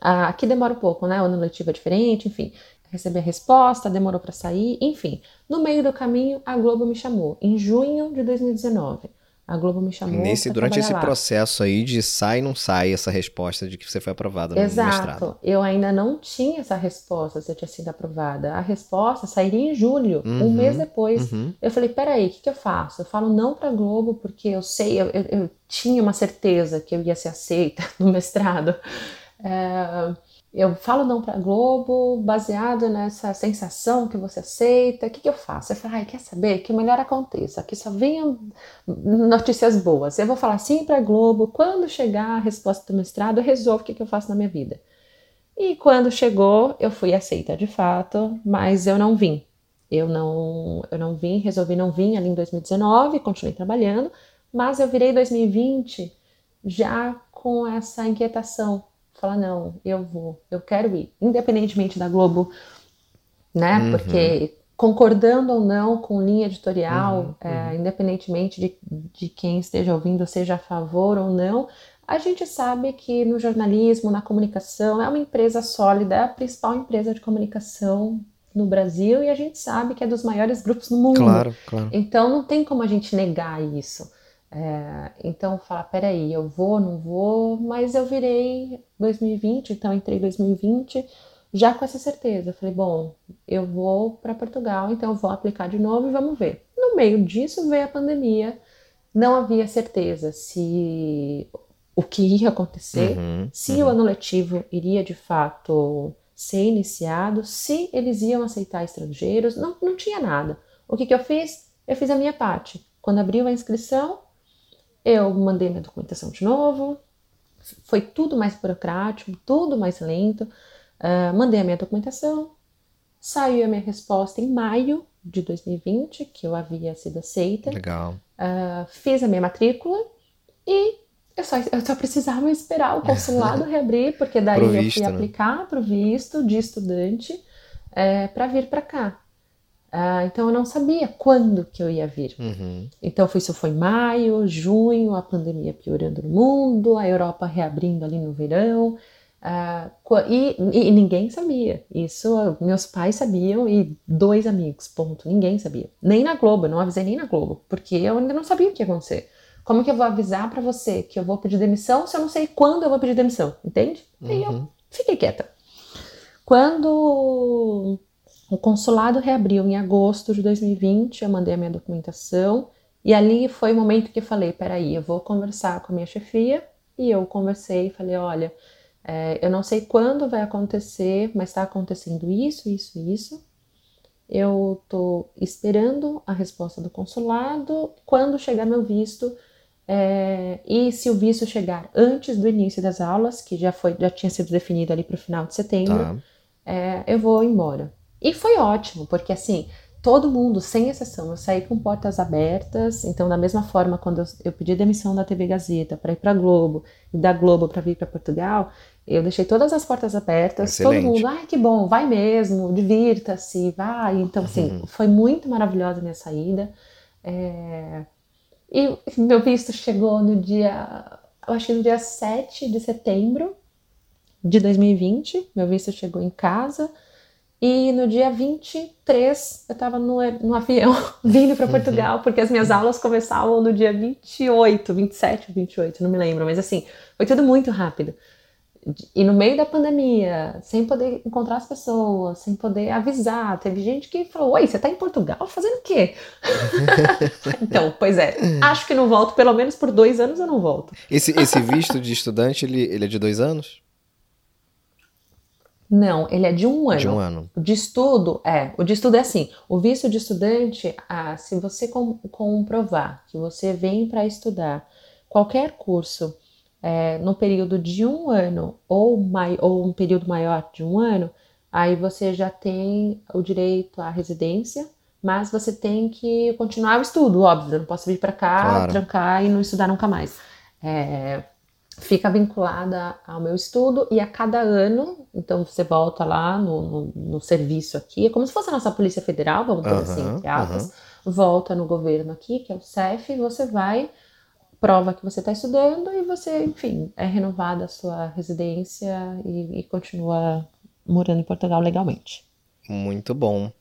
Uh, aqui demora um pouco, né? O ano letivo é diferente, enfim. Recebi a resposta, demorou para sair, enfim. No meio do caminho, a Globo me chamou, em junho de 2019. A Globo me chamou. Nesse, durante esse lá. processo aí de sai não sai essa resposta de que você foi aprovada no Exato. mestrado. Eu ainda não tinha essa resposta se eu tinha sido aprovada. A resposta sairia em julho, uhum, um mês depois. Uhum. Eu falei, peraí, o que, que, eu faço? Eu falo não pra Globo porque eu sei, eu, eu, eu tinha uma certeza que eu ia ser aceita no mestrado. É, eu falo não para Globo baseado nessa sensação que você aceita. O que, que eu faço? Você fala, ai, quer saber? Que o melhor aconteça. Que só venham notícias boas. Eu vou falar sim para Globo. Quando chegar a resposta do mestrado, eu resolvo o que, que eu faço na minha vida. E quando chegou, eu fui aceita de fato, mas eu não vim. Eu não, eu não vim, resolvi não vir ali em 2019, continuei trabalhando, mas eu virei 2020 já com essa inquietação falar, não, eu vou, eu quero ir, independentemente da Globo, né? Uhum. Porque concordando ou não com linha editorial, uhum, é, uhum. independentemente de, de quem esteja ouvindo, seja a favor ou não, a gente sabe que no jornalismo, na comunicação, é uma empresa sólida, é a principal empresa de comunicação no Brasil e a gente sabe que é dos maiores grupos no mundo. Claro, claro. Então não tem como a gente negar isso. É, então, falar, peraí, eu vou, não vou, mas eu virei 2020, então entrei 2020 já com essa certeza. Eu falei, bom, eu vou para Portugal, então eu vou aplicar de novo e vamos ver. No meio disso veio a pandemia, não havia certeza se o que ia acontecer, uhum, se uhum. o ano letivo iria de fato ser iniciado, se eles iam aceitar estrangeiros, não, não tinha nada. O que, que eu fiz? Eu fiz a minha parte. Quando abriu a inscrição, eu mandei minha documentação de novo, foi tudo mais burocrático, tudo mais lento. Uh, mandei a minha documentação, saiu a minha resposta em maio de 2020, que eu havia sido aceita. Legal. Uh, fiz a minha matrícula e eu só, eu só precisava esperar o consulado reabrir, porque daí eu fui né? aplicar para o visto de estudante é, eh, para vir para cá. Uh, então eu não sabia quando que eu ia vir. Uhum. Então isso foi maio, junho, a pandemia piorando no mundo, a Europa reabrindo ali no verão. Uh, e, e, ninguém sabia. Isso meus pais sabiam e dois amigos, ponto. Ninguém sabia. Nem na Globo, eu não avisei nem na Globo, porque eu ainda não sabia o que ia acontecer. Como que eu vou avisar para você que eu vou pedir demissão se eu não sei quando eu vou pedir demissão? Entende? Uhum. E eu uhum. fiquei quieta. Quando o consulado reabriu em agosto de 2020, eu mandei a minha documentação e ali foi o momento que eu falei, peraí, eu vou conversar com a minha chefia e eu conversei e falei, olha, é, eu não sei quando vai acontecer, mas está acontecendo isso, isso, isso. Eu estou esperando a resposta do consulado. Quando chegar meu visto, é, e se o visto chegar antes do início das aulas, que já foi, já tinha sido definido ali para o final de setembro, tá. é, eu vou embora. E foi ótimo, porque assim, todo mundo, sem exceção, eu saí com portas abertas. Então, da mesma forma, quando eu, eu pedi demissão da TV Gazeta para ir para Globo e da Globo para vir para Portugal, Eu deixei todas as portas abertas, Excelente. todo mundo, ai que bom, vai mesmo, divirta-se, vai. Então, assim, uhum. foi muito maravilhosa a minha saída. É... E meu visto chegou no dia, eu acho que no dia 7 de setembro de 2020. Meu visto chegou em casa. E no dia 23 eu estava no, no avião vindo para Portugal, porque as minhas aulas começavam no dia 28, 27 ou 28, não me lembro, mas assim, foi tudo muito rápido. E no meio da pandemia, sem poder encontrar as pessoas, sem poder avisar, teve gente que falou: Oi, você está em Portugal fazendo o quê? então, pois é, acho que não volto, pelo menos por dois anos eu não volto. Esse, esse visto de estudante, ele, ele é de dois anos? Não, ele é de um ano. De um ano. O de estudo, é. O de estudo é assim: o visto de estudante, ah, se você com, comprovar que você vem para estudar qualquer curso é, no período de um ano ou, mai, ou um período maior de um ano, aí você já tem o direito à residência, mas você tem que continuar o estudo, óbvio. Eu não posso vir para cá, claro. trancar e não estudar nunca mais. É, fica vinculada ao meu estudo e a cada ano, então você volta lá no, no, no serviço aqui, é como se fosse a nossa Polícia Federal, vamos dizer assim, entre aspas, volta no governo aqui, que é o CEF, e você vai, prova que você está estudando e você, enfim, é renovada a sua residência e, e continua morando em Portugal legalmente. Muito bom.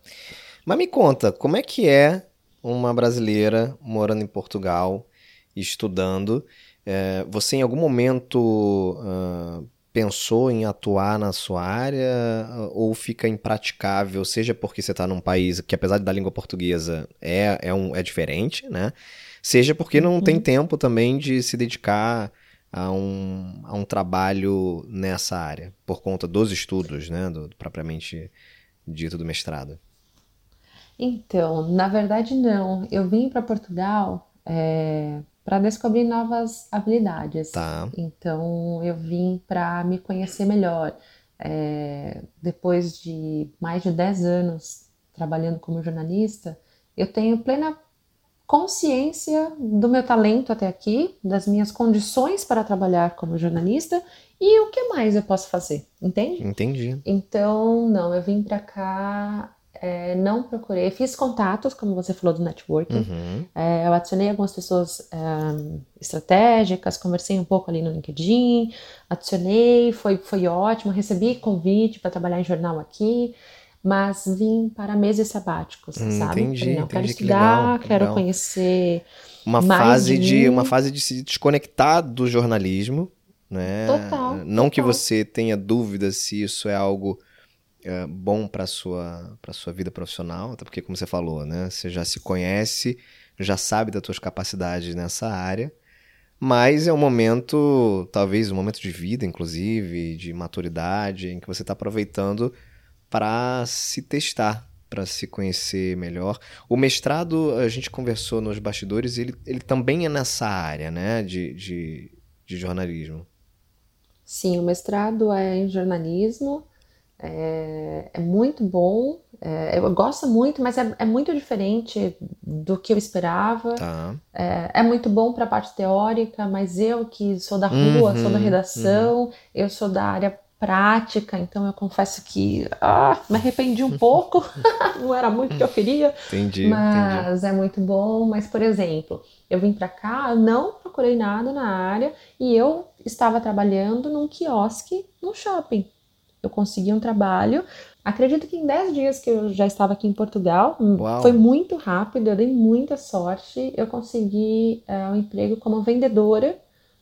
Mas me conta, como é que é uma brasileira morando em Portugal, estudando, é, você em algum momento uh, pensou em atuar na sua área ou fica impraticável, seja porque você está num país que, apesar da língua portuguesa, é, é, um, é diferente, né? Seja porque não uhum. tem tempo também de se dedicar a um, a um trabalho nessa área, por conta dos estudos, né? Do, do propriamente dito do mestrado. Então, na verdade, não. Eu vim para Portugal. É para descobrir novas habilidades. Tá. Então eu vim para me conhecer melhor. É, depois de mais de 10 anos trabalhando como jornalista, eu tenho plena consciência do meu talento até aqui, das minhas condições para trabalhar como jornalista e o que mais eu posso fazer, entende? Entendi. Então, não, eu vim para cá é, não procurei, fiz contatos, como você falou do networking. Uhum. É, eu adicionei algumas pessoas é, estratégicas, conversei um pouco ali no LinkedIn, adicionei, foi, foi ótimo, recebi convite para trabalhar em jornal aqui, mas vim para meses sabáticos, hum, sabe? Entendi, não, entendi, quero estudar, que legal, quero legal. conhecer uma fase de, de uma fase de se desconectar do jornalismo, né? Total. Não total. que você tenha dúvidas se isso é algo é, bom para sua para sua vida profissional, até porque como você falou, né, você já se conhece, já sabe das suas capacidades nessa área, mas é um momento, talvez um momento de vida, inclusive, de maturidade, em que você está aproveitando para se testar, para se conhecer melhor. O mestrado, a gente conversou nos bastidores, ele, ele também é nessa área, né, de, de, de jornalismo. Sim, o mestrado é em jornalismo. É, é muito bom, é, eu gosto muito, mas é, é, muito diferente do que eu esperava. Tá. É, é, muito bom para a parte teórica, mas eu que sou da rua, uhum, sou da uhum, redação, uhum. eu sou da área prática, então eu confesso que ah, me arrependi um pouco, não era muito o que eu queria, entendi, mas entendi. é muito bom. Mas, por exemplo, eu vim para cá, não procurei nada na área e eu estava trabalhando num quiosque no shopping eu consegui um trabalho. Acredito que em 10 dias que eu já estava aqui em Portugal, Uau. foi muito rápido, eu dei muita sorte. Eu consegui uh, um emprego como vendedora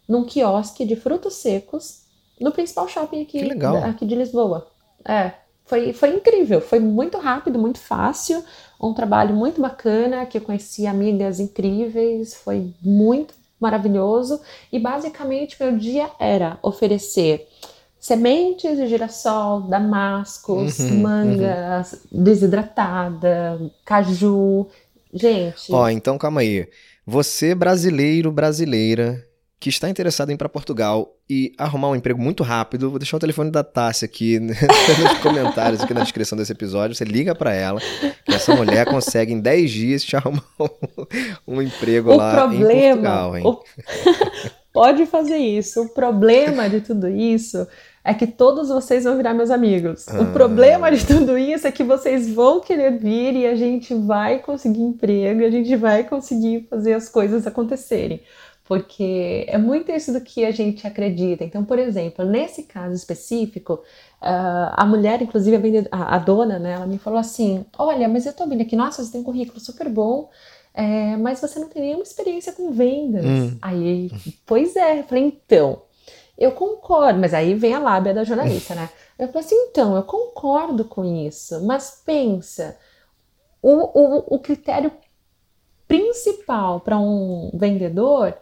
num quiosque de frutos secos no principal shopping aqui, aqui de Lisboa. É, foi, foi incrível, foi muito rápido, muito fácil, um trabalho muito bacana, que eu conheci amigas incríveis, foi muito maravilhoso. E basicamente meu dia era oferecer sementes de girassol, damascos, uhum, manga uhum. desidratada, caju. Gente. Ó, então calma aí. Você, brasileiro, brasileira, que está interessado em ir para Portugal e arrumar um emprego muito rápido, vou deixar o telefone da Tássia aqui nos comentários, aqui na descrição desse episódio. Você liga para ela, que essa mulher consegue em 10 dias te arrumar um, um emprego o lá problema, em Portugal, hein? O... Pode fazer isso. O problema de tudo isso é que todos vocês vão virar meus amigos. Ah. O problema de tudo isso é que vocês vão querer vir e a gente vai conseguir emprego, a gente vai conseguir fazer as coisas acontecerem. Porque é muito isso do que a gente acredita. Então, por exemplo, nesse caso específico, uh, a mulher, inclusive a, a, dona, né, ela me falou assim: Olha, mas eu tô vendo aqui, nossa, você tem um currículo super bom, é, mas você não tem nenhuma experiência com vendas. Hum. Aí, pois é, eu falei: Então, eu concordo, mas aí vem a lábia da jornalista, né? Eu falei assim, então, eu concordo com isso, mas pensa, o, o, o critério principal para um vendedor,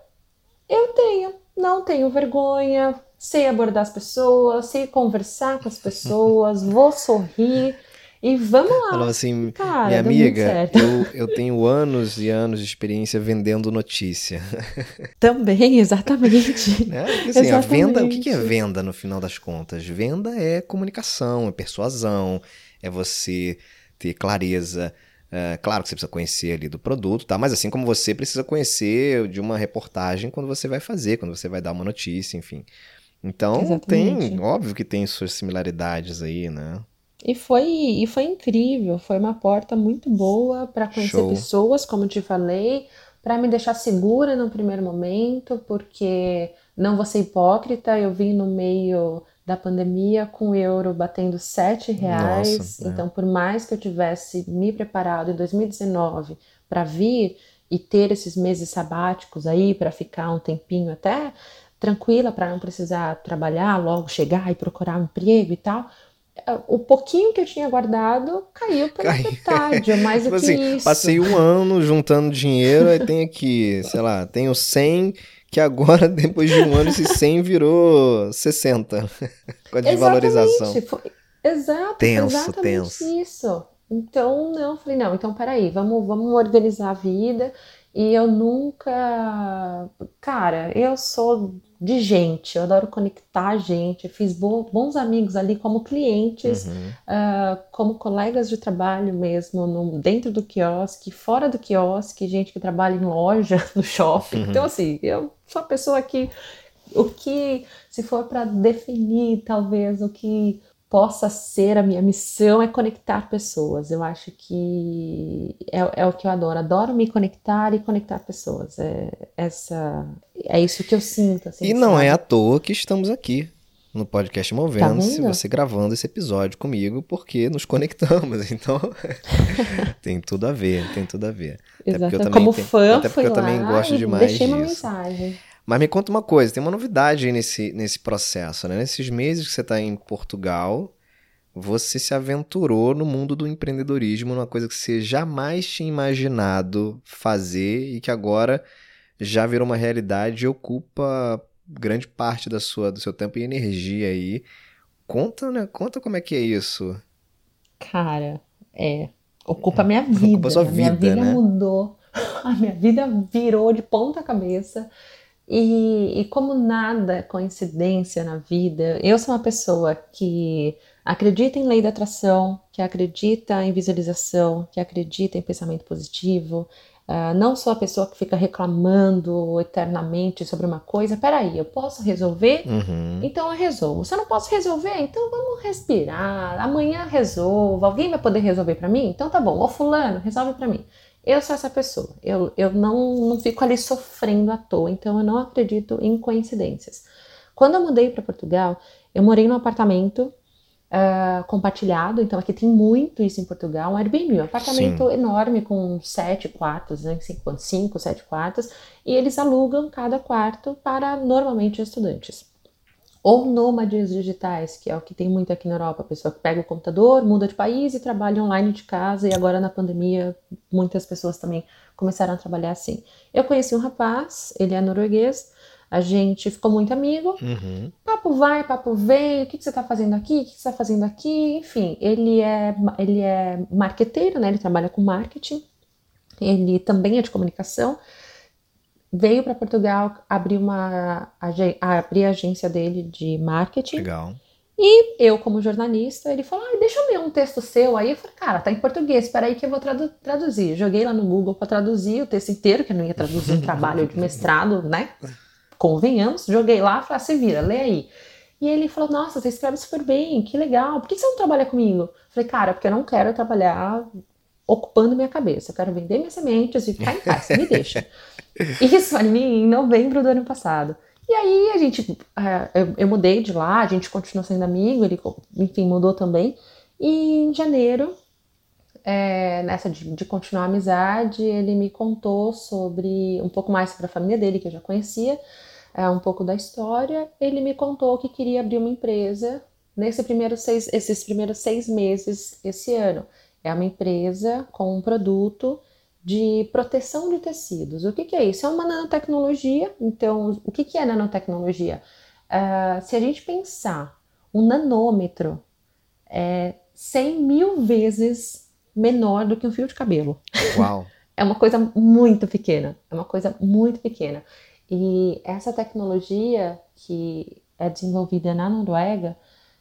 eu tenho, não tenho vergonha, sei abordar as pessoas, sei conversar com as pessoas, vou sorrir, e vamos lá. Falou assim, Cara, minha amiga, eu, eu tenho anos e anos de experiência vendendo notícia. Também, exatamente. né? Porque, assim, exatamente. A venda, o que é venda no final das contas? Venda é comunicação, é persuasão, é você ter clareza. É, claro que você precisa conhecer ali do produto, tá? Mas assim como você precisa conhecer de uma reportagem quando você vai fazer, quando você vai dar uma notícia, enfim. Então Exatamente. tem, óbvio que tem suas similaridades aí, né? E foi, e foi incrível, foi uma porta muito boa para conhecer Show. pessoas, como te falei, para me deixar segura no primeiro momento, porque não vou ser hipócrita, eu vim no meio da pandemia com o euro batendo sete reais, Nossa, é. então por mais que eu tivesse me preparado em 2019 para vir e ter esses meses sabáticos aí para ficar um tempinho até tranquila para não precisar trabalhar, logo chegar e procurar um emprego e tal, o pouquinho que eu tinha guardado caiu pela Cai. metade, mais tipo do que assim, isso. Passei um ano juntando dinheiro, aí tem aqui, sei lá, tenho 100, que agora, depois de um ano, esse 100 virou 60, com a desvalorização. Foi, exato, tenso, exatamente tenso. isso. Então, não, falei, não, então peraí, vamos, vamos organizar a vida. E eu nunca. Cara, eu sou de gente, eu adoro conectar gente, fiz bons amigos ali como clientes, uhum. uh, como colegas de trabalho mesmo, no, dentro do quiosque, fora do quiosque, gente que trabalha em loja, no shopping. Uhum. Então, assim, eu sou a pessoa que, o que, se for para definir, talvez, o que possa ser a minha missão é conectar pessoas. Eu acho que é, é, o que eu adoro. Adoro me conectar e conectar pessoas. É, essa, é isso que eu sinto. Assim, e não sabe? é à toa que estamos aqui no podcast Movendo-se, tá você gravando esse episódio comigo, porque nos conectamos. Então, tem tudo a ver, tem tudo a ver. Exato. Como tenho, fã, até porque eu também gosto demais deixei disso. uma mensagem. Mas me conta uma coisa, tem uma novidade aí nesse, nesse processo, né? Nesses meses que você está em Portugal, você se aventurou no mundo do empreendedorismo, numa coisa que você jamais tinha imaginado fazer e que agora já virou uma realidade e ocupa grande parte da sua, do seu tempo e energia aí. Conta, né? Conta como é que é isso. Cara, é. Ocupa a minha vida. Ocupa a sua vida, minha vida né? mudou. A minha vida virou de ponta cabeça. E, e, como nada é coincidência na vida, eu sou uma pessoa que acredita em lei da atração, que acredita em visualização, que acredita em pensamento positivo. Uh, não sou a pessoa que fica reclamando eternamente sobre uma coisa. Peraí, eu posso resolver? Uhum. Então eu resolvo. Se eu não posso resolver, então vamos respirar. Amanhã resolvo. Alguém vai poder resolver para mim? Então tá bom. Ô fulano, resolve para mim. Eu sou essa pessoa. Eu, eu não, não fico ali sofrendo à toa, então eu não acredito em coincidências. Quando eu mudei para Portugal, eu morei num apartamento uh, compartilhado, então aqui tem muito isso em Portugal, um Airbnb, um apartamento Sim. enorme com sete quartos, né, cinco, cinco, sete quartos, e eles alugam cada quarto para normalmente estudantes ou nômades digitais, que é o que tem muito aqui na Europa, a pessoa que pega o computador, muda de país e trabalha online de casa, e agora na pandemia muitas pessoas também começaram a trabalhar assim. Eu conheci um rapaz, ele é norueguês, a gente ficou muito amigo, uhum. papo vai, papo vem, o que, que você está fazendo aqui, o que, que você está fazendo aqui, enfim, ele é, ele é marqueteiro, né, ele trabalha com marketing, ele também é de comunicação, veio para Portugal, abriu uma abrir a agência dele de marketing. Legal. E eu, como jornalista, ele falou: ah, deixa eu ler um texto seu. Aí eu falei, cara, tá em português, espera aí que eu vou tradu traduzir. Joguei lá no Google para traduzir o texto inteiro, que eu não ia traduzir um trabalho de mestrado, né? Convenhamos, joguei lá, falei, ah, se vira, lê aí. E ele falou: Nossa, você escreve super bem, que legal, por que você não trabalha comigo? Eu falei: Cara, porque eu não quero trabalhar ocupando minha cabeça, eu quero vender minhas sementes e ficar em casa, me deixa. Isso ali em novembro do ano passado. E aí a gente, é, eu, eu, mudei de lá, a gente continuou sendo amigo, ele, enfim, mudou também. E em janeiro, é, nessa de, de, continuar a amizade, ele me contou sobre um pouco mais sobre a família dele, que eu já conhecia, é, um pouco da história. Ele me contou que queria abrir uma empresa nesse primeiro seis, esses primeiros seis meses esse ano. É uma empresa com um produto de proteção de tecidos. O que, que é isso? É uma nanotecnologia. Então, o que, que é nanotecnologia? Uh, se a gente pensar, um nanômetro é 100 mil vezes menor do que um fio de cabelo. Uau! é uma coisa muito pequena. É uma coisa muito pequena. E essa tecnologia que é desenvolvida na Noruega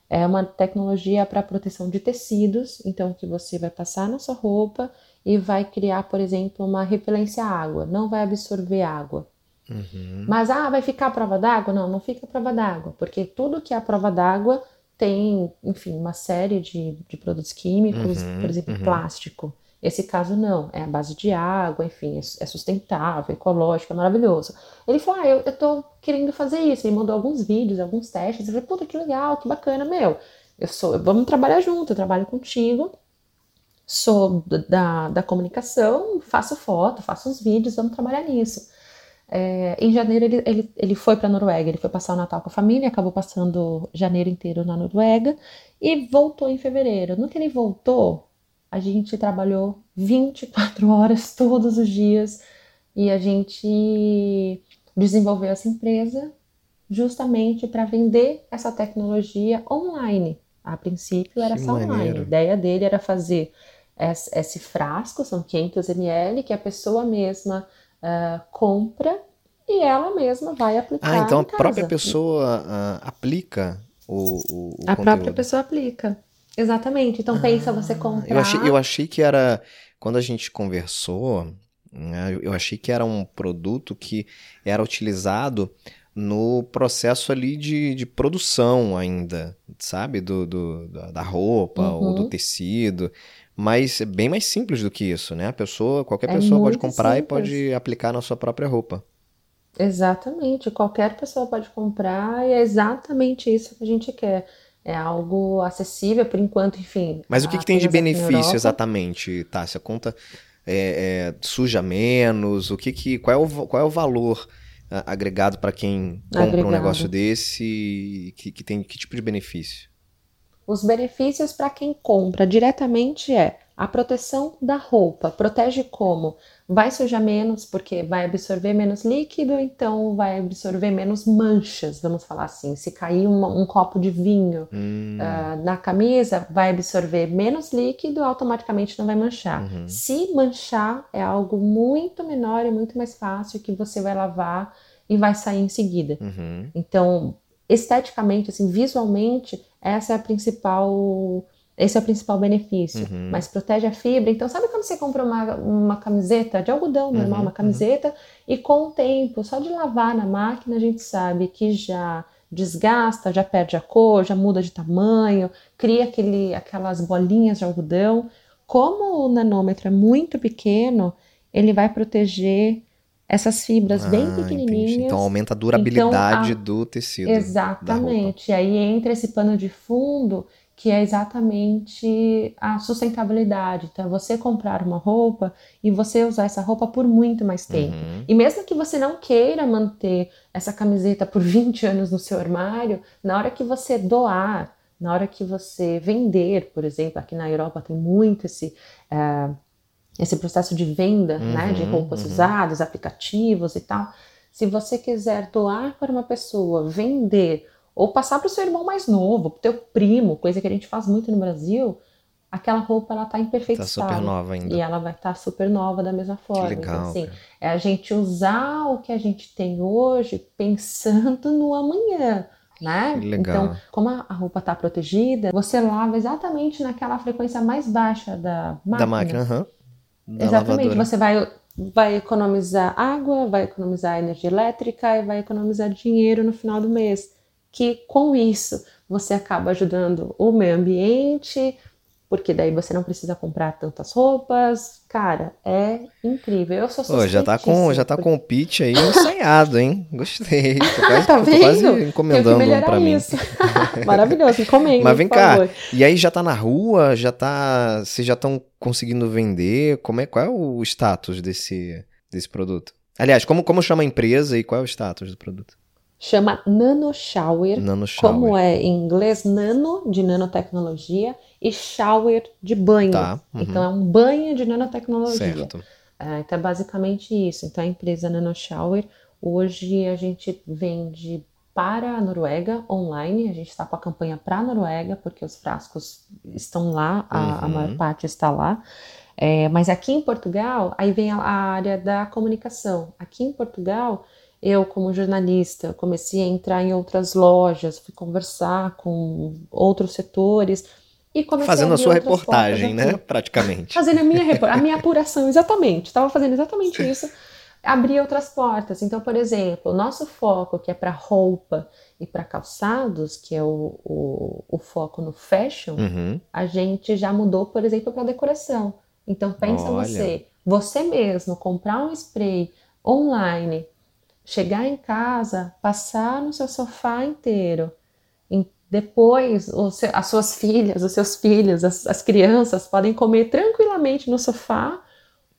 é uma tecnologia para proteção de tecidos, então que você vai passar na sua roupa e vai criar, por exemplo, uma repelência à água, não vai absorver água. Uhum. Mas, ah, vai ficar à prova d'água? Não, não fica à prova d'água, porque tudo que é à prova d'água tem, enfim, uma série de, de produtos químicos, uhum, por exemplo, uhum. plástico. Esse caso não, é a base de água, enfim, é, é sustentável, ecológico, é maravilhoso. Ele falou: Ah, eu, eu tô querendo fazer isso. Ele mandou alguns vídeos, alguns testes. Eu falei: Puta, que legal, que bacana, meu. Eu sou, vamos trabalhar junto, eu trabalho contigo sou da, da comunicação, faço foto, faço uns vídeos, vamos trabalhar nisso. É, em janeiro ele, ele, ele foi para a Noruega, ele foi passar o Natal com a família, acabou passando janeiro inteiro na Noruega e voltou em fevereiro. No que ele voltou, a gente trabalhou 24 horas todos os dias e a gente desenvolveu essa empresa justamente para vender essa tecnologia online. A princípio era que só maneiro. online. A ideia dele era fazer esse frasco, são 500 ml, que a pessoa mesma uh, compra e ela mesma vai aplicar. Ah, então a própria pessoa uh, aplica o, o, o A conteúdo. própria pessoa aplica. Exatamente. Então ah, pensa você comprar. Eu achei, eu achei que era. Quando a gente conversou, né, eu achei que era um produto que era utilizado no processo ali de, de produção ainda, sabe? Do, do da roupa uhum. ou do uhum. tecido. Mas é bem mais simples do que isso, né? A pessoa, qualquer é pessoa pode comprar simples. e pode aplicar na sua própria roupa. Exatamente, qualquer pessoa pode comprar e é exatamente isso que a gente quer. É algo acessível por enquanto, enfim. Mas o que, que tem de benefício exatamente, Tássia? Conta é, é, suja menos? O que que qual é o, qual é o valor agregado para quem compra agregado. um negócio desse? Que, que tem que tipo de benefício? Os benefícios para quem compra diretamente é a proteção da roupa. Protege como? Vai sujar menos, porque vai absorver menos líquido, então vai absorver menos manchas, vamos falar assim. Se cair um, um copo de vinho hum. uh, na camisa, vai absorver menos líquido, automaticamente não vai manchar. Uhum. Se manchar, é algo muito menor e muito mais fácil que você vai lavar e vai sair em seguida. Uhum. Então, esteticamente, assim, visualmente, essa é a principal, esse é o principal benefício. Uhum. Mas protege a fibra. Então, sabe quando você compra uma, uma camiseta de algodão normal, uhum, uma camiseta, uhum. e com o tempo, só de lavar na máquina, a gente sabe que já desgasta, já perde a cor, já muda de tamanho, cria aquele, aquelas bolinhas de algodão. Como o nanômetro é muito pequeno, ele vai proteger essas fibras ah, bem pequenininhas. Entendi. Então aumenta a durabilidade então, a... do tecido. Exatamente. E aí entra esse pano de fundo que é exatamente a sustentabilidade. Então, você comprar uma roupa e você usar essa roupa por muito mais tempo. Uhum. E mesmo que você não queira manter essa camiseta por 20 anos no seu armário, na hora que você doar, na hora que você vender, por exemplo, aqui na Europa tem muito esse. Uh, esse processo de venda uhum, né, de uhum, roupas uhum. usadas, aplicativos e tal. Se você quiser doar para uma pessoa, vender ou passar para o seu irmão mais novo, para o teu primo, coisa que a gente faz muito no Brasil, aquela roupa ela está em perfeito tá estado. super nova ainda. E ela vai estar tá super nova da mesma forma. Que legal, então, assim, é a gente usar o que a gente tem hoje pensando no amanhã. Né? Então, como a roupa está protegida, você lava exatamente naquela frequência mais baixa da máquina. Da máquina, aham. Uhum Exatamente, lavadora. você vai, vai economizar água, vai economizar energia elétrica e vai economizar dinheiro no final do mês. que com isso você acaba ajudando o meio ambiente, porque daí você não precisa comprar tantas roupas. Cara, é incrível. Eu sou Pô, já tá com Já tá com o pitch aí ensaiado, hein? Gostei. Tô quase, tá tô quase encomendando um pra mim. Maravilhoso, encomenda. Mas vem cá, favor. e aí já tá na rua? Já tá. Vocês já estão conseguindo vender? Como é, qual é o status desse, desse produto? Aliás, como, como chama a empresa e qual é o status do produto? Chama Nano Shower, Nano Shower. Como é em inglês, nano, de nanotecnologia, e shower de banho. Tá, uhum. Então é um banho de nanotecnologia. Certo. É, então é basicamente isso. Então a empresa Nano Shower, hoje a gente vende para a Noruega online. A gente está com a campanha para a Noruega, porque os frascos estão lá, a, uhum. a maior parte está lá. É, mas aqui em Portugal, aí vem a, a área da comunicação. Aqui em Portugal, eu, como jornalista, comecei a entrar em outras lojas, fui conversar com outros setores e comecei fazendo a, a sua reportagem, né? Praticamente. Fazendo a minha, a minha apuração, exatamente. Estava fazendo exatamente isso. Abrir outras portas. Então, por exemplo, o nosso foco, que é para roupa e para calçados, que é o, o, o, foco no fashion, uhum. a gente já mudou, por exemplo, para decoração. Então, pensa Olha. você, você mesmo comprar um spray online chegar em casa, passar no seu sofá inteiro, depois as suas filhas, os seus filhos, as, as, crianças podem comer tranquilamente no sofá,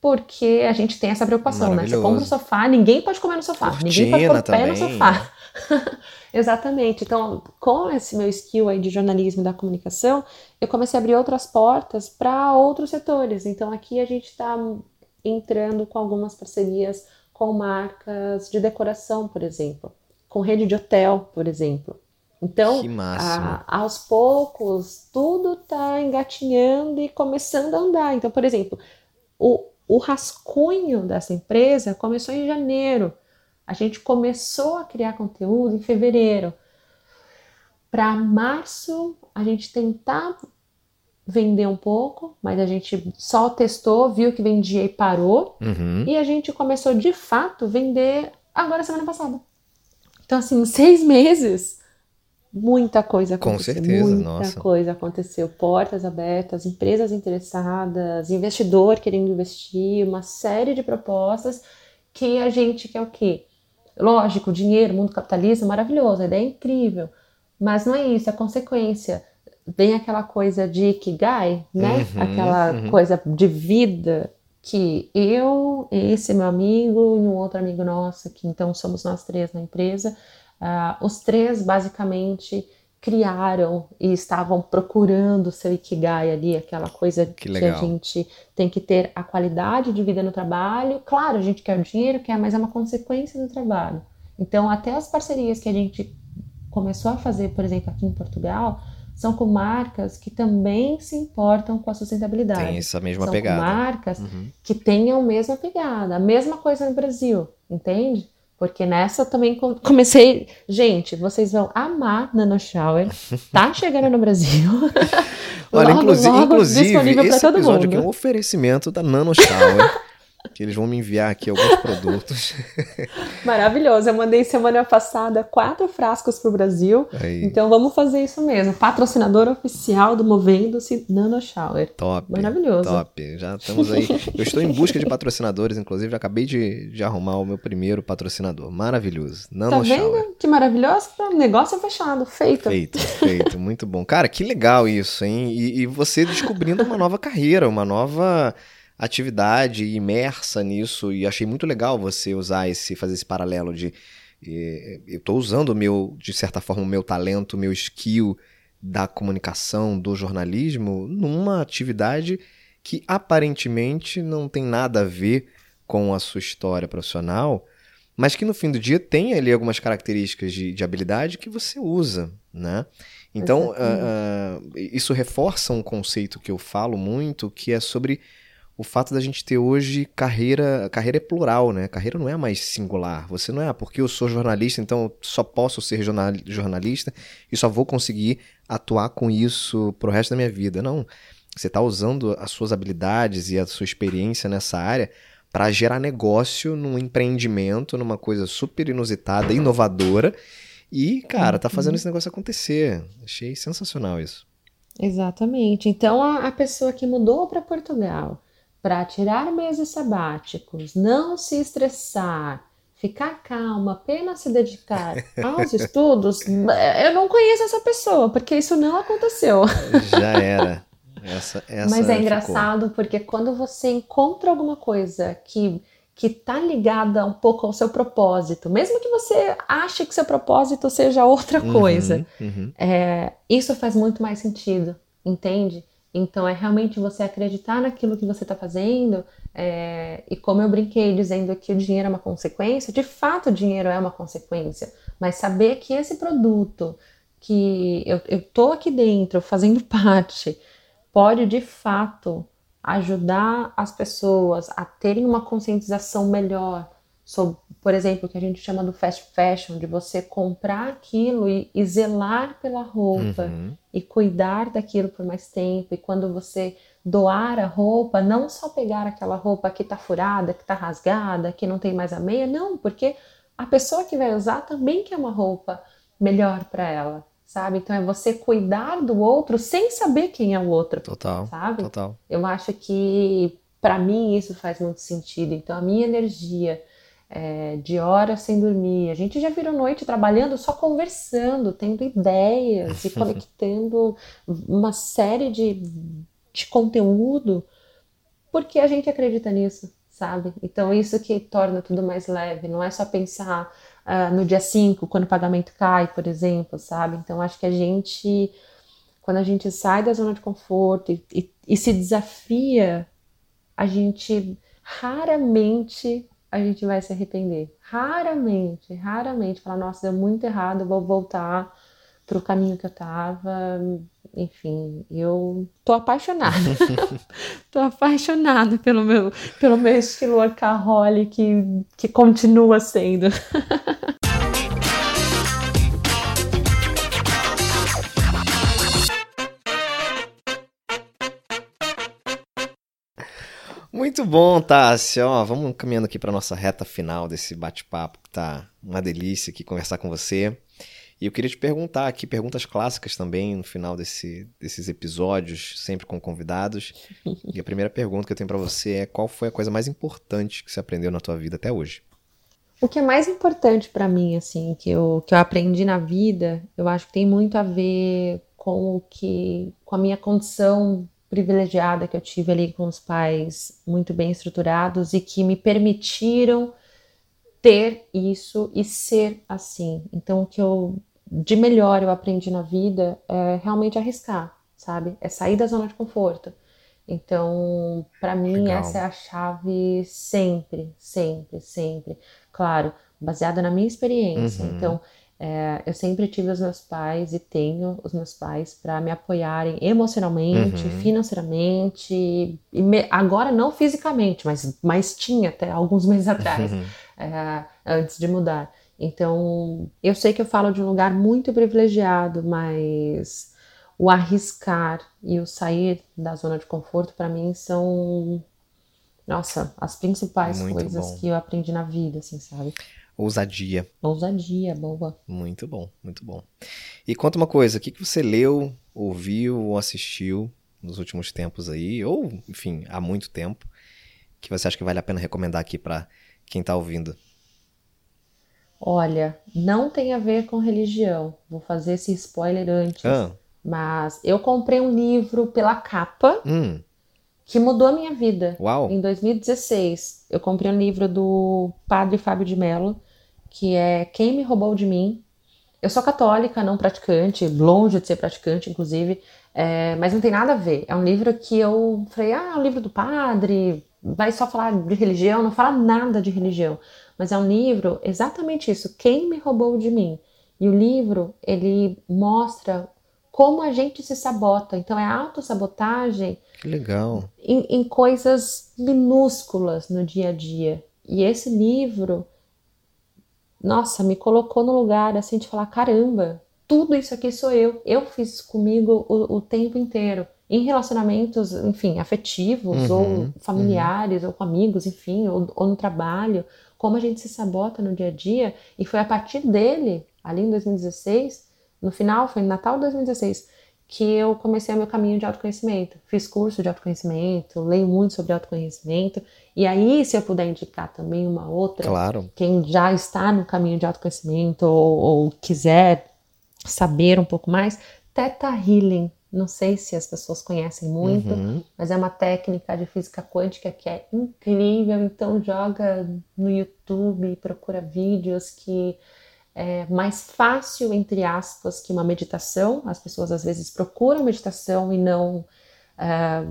porque a gente tem essa preocupação, né? Você compra o sofá, ninguém pode comer no sofá, Cortina ninguém pode pôr também. pé no sofá. Exatamente. Então, com esse meu skill aí de jornalismo e da comunicação, eu comecei a abrir outras portas para outros setores. Então, aqui a gente está entrando com algumas parcerias com marcas de decoração, por exemplo, com rede de hotel, por exemplo. Então, a, aos poucos, tudo está engatinhando e começando a andar. Então, por exemplo, o, o rascunho dessa empresa começou em janeiro. A gente começou a criar conteúdo em fevereiro. Para março, a gente tentar vender um pouco, mas a gente só testou, viu que vendia e parou. Uhum. E a gente começou de fato vender agora semana passada. Então, assim, seis meses, muita coisa aconteceu. Com certeza, muita nossa. coisa aconteceu. Portas abertas, empresas interessadas, investidor querendo investir, uma série de propostas que a gente quer o quê? Lógico, dinheiro, mundo capitalista, maravilhoso, a ideia é incrível. Mas não é isso, é consequência vem aquela coisa de Ikigai, né? Uhum, aquela uhum. coisa de vida que eu, esse meu amigo e um outro amigo nosso, que então somos nós três na empresa, uh, os três basicamente criaram e estavam procurando seu Ikigai ali, aquela coisa que, que a gente tem que ter a qualidade de vida no trabalho. Claro, a gente quer o dinheiro, quer, mas é uma consequência do trabalho. Então, até as parcerias que a gente começou a fazer, por exemplo, aqui em Portugal, são com marcas que também se importam com a sustentabilidade. Tem essa mesma são pegada. Com marcas uhum. que tenham a mesma pegada, a mesma coisa no Brasil, entende? Porque nessa eu também comecei. Gente, vocês vão amar Nano Shower. Tá chegando no Brasil. Olha, logo, inclusive, logo inclusive esse episódio mundo. aqui é um oferecimento da Nano Shower. que eles vão me enviar aqui alguns produtos. Maravilhoso. Eu mandei semana passada quatro frascos para o Brasil. Aí. Então vamos fazer isso mesmo. Patrocinador oficial do Movendo-se Nano Shower. Top. Maravilhoso. Top. Já estamos aí. Eu estou em busca de patrocinadores, inclusive. Já acabei de, de arrumar o meu primeiro patrocinador. Maravilhoso. Nano Tá vendo? Shower. Que maravilhoso. O negócio é fechado. Feito. Feito, feito. Muito bom. Cara, que legal isso, hein? E, e você descobrindo uma nova carreira, uma nova atividade imersa nisso e achei muito legal você usar esse fazer esse paralelo de eu estou usando o meu de certa forma o meu talento, o meu skill da comunicação, do jornalismo numa atividade que aparentemente não tem nada a ver com a sua história profissional, mas que no fim do dia tem ali algumas características de, de habilidade que você usa, né? Então, uh, uh, isso reforça um conceito que eu falo muito, que é sobre o fato da gente ter hoje carreira, carreira é plural, né? Carreira não é mais singular. Você não é, ah, porque eu sou jornalista, então eu só posso ser jornalista e só vou conseguir atuar com isso pro resto da minha vida. Não. Você está usando as suas habilidades e a sua experiência nessa área para gerar negócio num empreendimento, numa coisa super inusitada, inovadora E, cara, tá fazendo uhum. esse negócio acontecer. Achei sensacional isso. Exatamente. Então, a, a pessoa que mudou para Portugal para tirar meses sabáticos, não se estressar, ficar calma, apenas se dedicar aos estudos, eu não conheço essa pessoa, porque isso não aconteceu. Já era. Essa, essa Mas é engraçado ficou. porque quando você encontra alguma coisa que que está ligada um pouco ao seu propósito, mesmo que você ache que seu propósito seja outra uhum, coisa, uhum, uhum. É, isso faz muito mais sentido, entende? Então é realmente você acreditar naquilo que você está fazendo. É, e como eu brinquei dizendo que o dinheiro é uma consequência, de fato o dinheiro é uma consequência, mas saber que esse produto que eu, tô aqui dentro fazendo parte pode de fato ajudar as pessoas a terem uma conscientização melhor sobre, por exemplo, o que a gente chama do fast fashion, de você comprar aquilo e, e zelar pela roupa uhum. e cuidar daquilo por mais tempo. E quando você doar a roupa, não só pegar aquela roupa que está furada, que está rasgada, que não tem mais a meia, não, porque a pessoa que vai usar também quer uma roupa melhor para ela sabe? Então é você cuidar do outro sem saber quem é o outro. Total. Sabe? Total. Eu acho que para mim isso faz muito sentido. Então a minha energia é, de horas sem dormir, a gente já virou noite trabalhando só conversando, tendo ideias e conectando uma série de, de conteúdo porque a gente acredita nisso, sabe? Então isso que torna tudo mais leve, não é só pensar uh, no dia 5, quando o pagamento cai, por exemplo, sabe? Então, acho que a gente, quando a gente sai da zona de conforto e, e, e se desafia, a gente raramente a gente vai se arrepender. Raramente, raramente. Falar, nossa, deu muito errado, vou voltar para o caminho que eu tava. Enfim, eu tô apaixonada. tô apaixonada pelo meu, pelo meu estilo workaholic que, que continua sendo. Muito bom, Tássia. Ó, vamos caminhando aqui para nossa reta final desse bate-papo que tá uma delícia aqui conversar com você. E eu queria te perguntar aqui, perguntas clássicas também no final desse, desses episódios, sempre com convidados. E a primeira pergunta que eu tenho para você é: qual foi a coisa mais importante que você aprendeu na tua vida até hoje? O que é mais importante para mim, assim, que eu, que eu aprendi na vida, eu acho que tem muito a ver com o que, com a minha condição privilegiada que eu tive ali com os pais muito bem estruturados e que me permitiram ter isso e ser assim. Então, o que eu de melhor eu aprendi na vida é realmente arriscar, sabe? É sair da zona de conforto. Então, para mim, Legal. essa é a chave sempre, sempre, sempre. Claro, baseada na minha experiência. Uhum. Então, é, eu sempre tive os meus pais e tenho os meus pais para me apoiarem emocionalmente, uhum. financeiramente, e me, agora não fisicamente, mas, mas tinha até alguns meses atrás, uhum. é, antes de mudar. Então, eu sei que eu falo de um lugar muito privilegiado, mas o arriscar e o sair da zona de conforto para mim são nossa, as principais muito coisas bom. que eu aprendi na vida, assim, sabe? Ousadia. Ousadia, boa. Muito bom, muito bom. E conta uma coisa, o que, que você leu, ouviu ou assistiu nos últimos tempos aí, ou, enfim, há muito tempo, que você acha que vale a pena recomendar aqui para quem está ouvindo? Olha, não tem a ver com religião. Vou fazer esse spoiler antes. Ah. Mas eu comprei um livro pela capa hum. Que mudou a minha vida. Uau. Em 2016, eu comprei um livro do Padre Fábio de Mello, que é Quem Me Roubou de Mim. Eu sou católica, não praticante, longe de ser praticante, inclusive, é, mas não tem nada a ver. É um livro que eu falei, ah, é um livro do padre, vai só falar de religião, não fala nada de religião mas é um livro exatamente isso, quem me roubou de mim. E o livro, ele mostra como a gente se sabota. Então é autossabotagem. Que legal. Em, em coisas minúsculas no dia a dia. E esse livro, nossa, me colocou no lugar assim de falar: caramba, tudo isso aqui sou eu. Eu fiz isso comigo o, o tempo inteiro. Em relacionamentos, enfim, afetivos, uhum, ou familiares, uhum. ou com amigos, enfim, ou, ou no trabalho como a gente se sabota no dia a dia. E foi a partir dele, ali em 2016, no final, foi em Natal de 2016, que eu comecei o meu caminho de autoconhecimento. Fiz curso de autoconhecimento, leio muito sobre autoconhecimento. E aí, se eu puder indicar também uma outra, claro. quem já está no caminho de autoconhecimento ou, ou quiser saber um pouco mais, Theta Healing. Não sei se as pessoas conhecem muito, uhum. mas é uma técnica de física quântica que é incrível. Então joga no YouTube, procura vídeos que é mais fácil, entre aspas, que uma meditação. As pessoas às vezes procuram meditação e não é,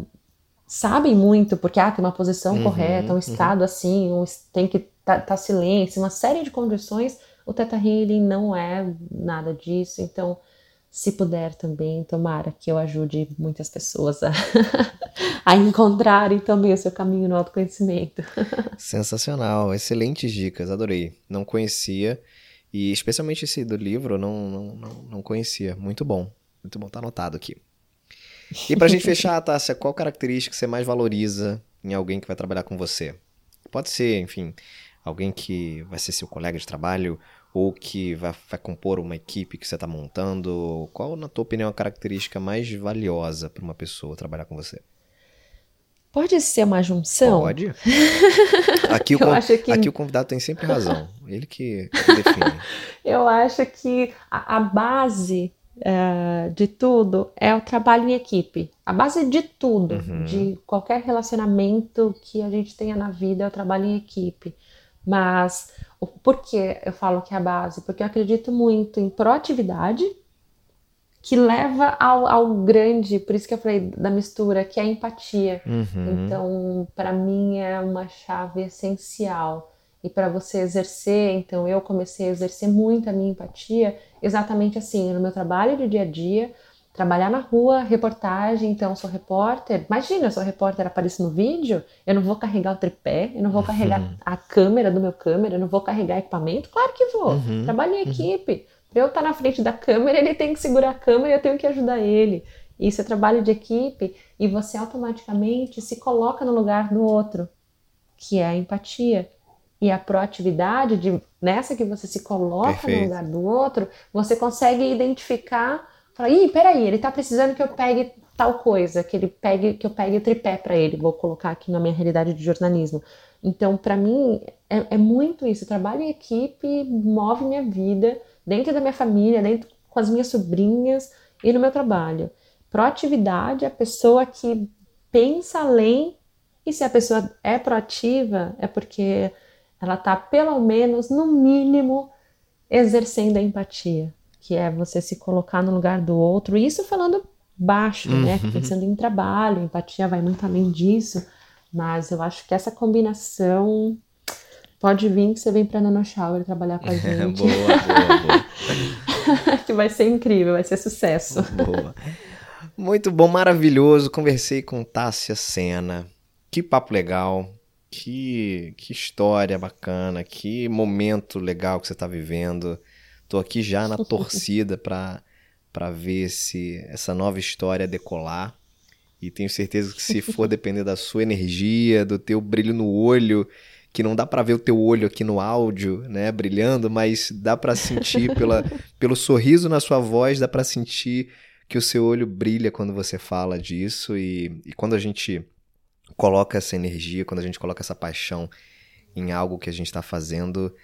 sabem muito, porque ah, tem uma posição uhum, correta, um uhum. estado assim, um, tem que estar tá, tá silêncio, uma série de condições. O Theta Healing não é nada disso. Então se puder também, tomara que eu ajude muitas pessoas a, a encontrarem também o seu caminho no autoconhecimento. Sensacional, excelentes dicas, adorei. Não conhecia, e especialmente esse do livro, não, não, não, não conhecia. Muito bom, muito bom, tá anotado aqui. E pra gente fechar, Tássia, qual característica você mais valoriza em alguém que vai trabalhar com você? Pode ser, enfim, alguém que vai ser seu colega de trabalho ou que vai, vai compor uma equipe que você está montando? Qual, na tua opinião, a característica mais valiosa para uma pessoa trabalhar com você? Pode ser uma junção? Pode. Aqui, o, que... aqui o convidado tem sempre razão. Ele que, que define. Eu acho que a, a base uh, de tudo é o trabalho em equipe. A base de tudo, uhum. de qualquer relacionamento que a gente tenha na vida, é o trabalho em equipe. Mas por que eu falo que é a base? Porque eu acredito muito em proatividade, que leva ao, ao grande, por isso que eu falei da mistura, que é a empatia. Uhum. Então, para mim, é uma chave essencial. E para você exercer, então eu comecei a exercer muito a minha empatia exatamente assim, no meu trabalho de dia a dia, trabalhar na rua, reportagem, então sou repórter. Imagina, eu sou repórter, apareço no vídeo, eu não vou carregar o tripé, eu não vou carregar uhum. a câmera do meu câmera, eu não vou carregar equipamento? Claro que vou. Uhum. Trabalho em uhum. equipe. Para eu estar na frente da câmera, ele tem que segurar a câmera e eu tenho que ajudar ele. Isso é trabalho de equipe e você automaticamente se coloca no lugar do outro, que é a empatia. E a proatividade de nessa que você se coloca Perfeito. no lugar do outro, você consegue identificar Fala, ih, peraí, ele tá precisando que eu pegue tal coisa, que ele pegue, que eu pegue o tripé para ele. Vou colocar aqui na minha realidade de jornalismo. Então, para mim, é, é, muito isso. trabalho em equipe move minha vida, dentro da minha família, dentro com as minhas sobrinhas e no meu trabalho. Proatividade é a pessoa que pensa além, e se a pessoa é proativa, é porque ela está, pelo menos, no mínimo, exercendo a empatia que é você se colocar no lugar do outro, isso falando baixo, né? uhum. né? Pensando em trabalho, empatia vai muito além disso, mas eu acho que essa combinação pode vir que você vem para Nano Shower trabalhar com a gente. boa, boa, boa. que vai ser incrível, vai ser sucesso. Boa. Muito bom, maravilhoso. Conversei com Tássia Sena. Que papo legal. Que, que história bacana, que momento legal que você está vivendo. Tô aqui já na torcida para para ver se essa nova história decolar. E tenho certeza que se for depender da sua energia, do teu brilho no olho, que não dá para ver o teu olho aqui no áudio, né, brilhando, mas dá para sentir pela, pelo sorriso na sua voz, dá para sentir que o seu olho brilha quando você fala disso e, e quando a gente coloca essa energia, quando a gente coloca essa paixão em algo que a gente está fazendo,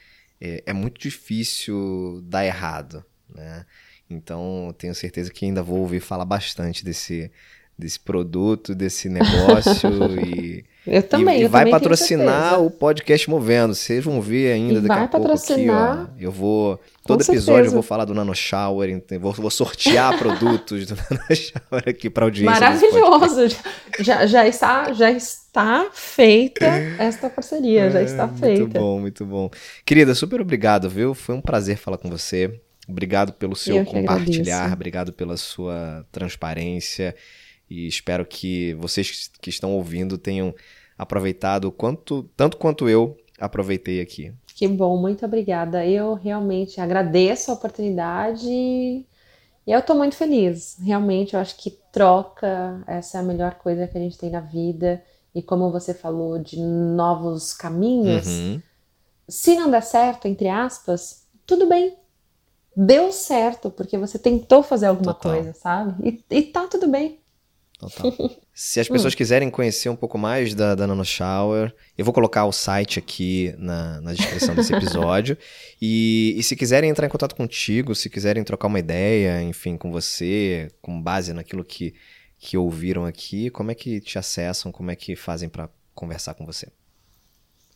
é, é muito difícil dar errado, né? Então, tenho certeza que ainda vou ouvir falar bastante desse, desse produto, desse negócio e, eu também, e, eu vai também patrocinar o podcast Movendo. Vocês vão ver ainda e daqui a pouco aqui, ó. Eu vou todo episódio certeza. eu vou falar do Nano Shower, vou, vou sortear produtos do Nano Shower aqui para audiência. Maravilhoso. Já, já está já está feita esta parceria, é, já está feita. Muito bom, muito bom. Querida, super obrigado, viu? Foi um prazer falar com você. Obrigado pelo seu compartilhar, agradeço. obrigado pela sua transparência e espero que vocês que estão ouvindo tenham aproveitado quanto, tanto quanto eu aproveitei aqui. Que bom, muito obrigada. Eu realmente agradeço a oportunidade e eu estou muito feliz. Realmente, eu acho que troca, essa é a melhor coisa que a gente tem na vida. E como você falou de novos caminhos, uhum. se não der certo, entre aspas, tudo bem. Deu certo, porque você tentou fazer alguma Total. coisa, sabe? E, e tá tudo bem. Total. Se as pessoas hum. quiserem conhecer um pouco mais da, da Nano Shower, eu vou colocar o site aqui na, na descrição desse episódio. e, e, se quiserem entrar em contato contigo, se quiserem trocar uma ideia, enfim, com você, com base naquilo que, que ouviram aqui, como é que te acessam, como é que fazem para conversar com você?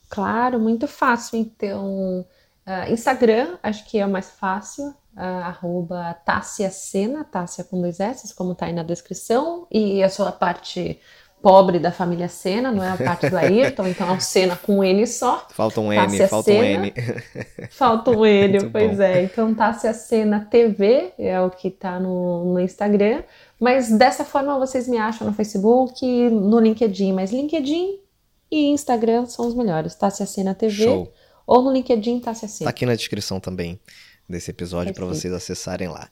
Claro, muito fácil. Então, uh, Instagram, acho que é o mais fácil arroba Tássia Sena, Tássia com dois S, como tá aí na descrição, e a parte pobre da família Sena, não é a parte do Ayrton, então é um Sena com N só. Falta um N, falta um N. Falta um N, Muito pois bom. é. Então Tássia Sena TV é o que tá no, no Instagram, mas dessa forma vocês me acham no Facebook, no LinkedIn, mas LinkedIn e Instagram são os melhores, Tássia Sena TV. Show. Ou no LinkedIn, Tássia Sena. Tá aqui na descrição também desse episódio para vocês acessarem lá.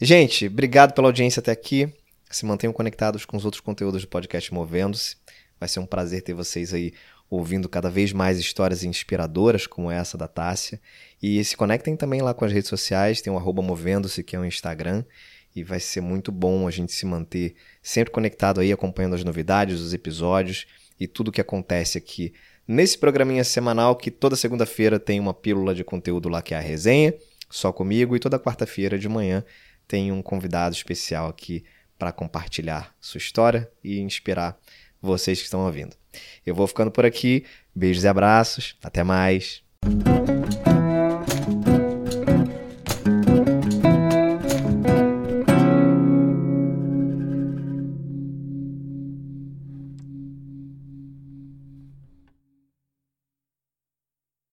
Gente, obrigado pela audiência até aqui. Se mantenham conectados com os outros conteúdos do podcast Movendo-se. Vai ser um prazer ter vocês aí ouvindo cada vez mais histórias inspiradoras como essa da Tássia. E se conectem também lá com as redes sociais, tem o Movendo-se, que é o Instagram. E vai ser muito bom a gente se manter sempre conectado aí, acompanhando as novidades, os episódios e tudo que acontece aqui nesse programinha semanal que toda segunda-feira tem uma pílula de conteúdo lá que é a resenha só comigo e toda quarta-feira de manhã tem um convidado especial aqui para compartilhar sua história e inspirar vocês que estão ouvindo. Eu vou ficando por aqui. Beijos e abraços. Até mais.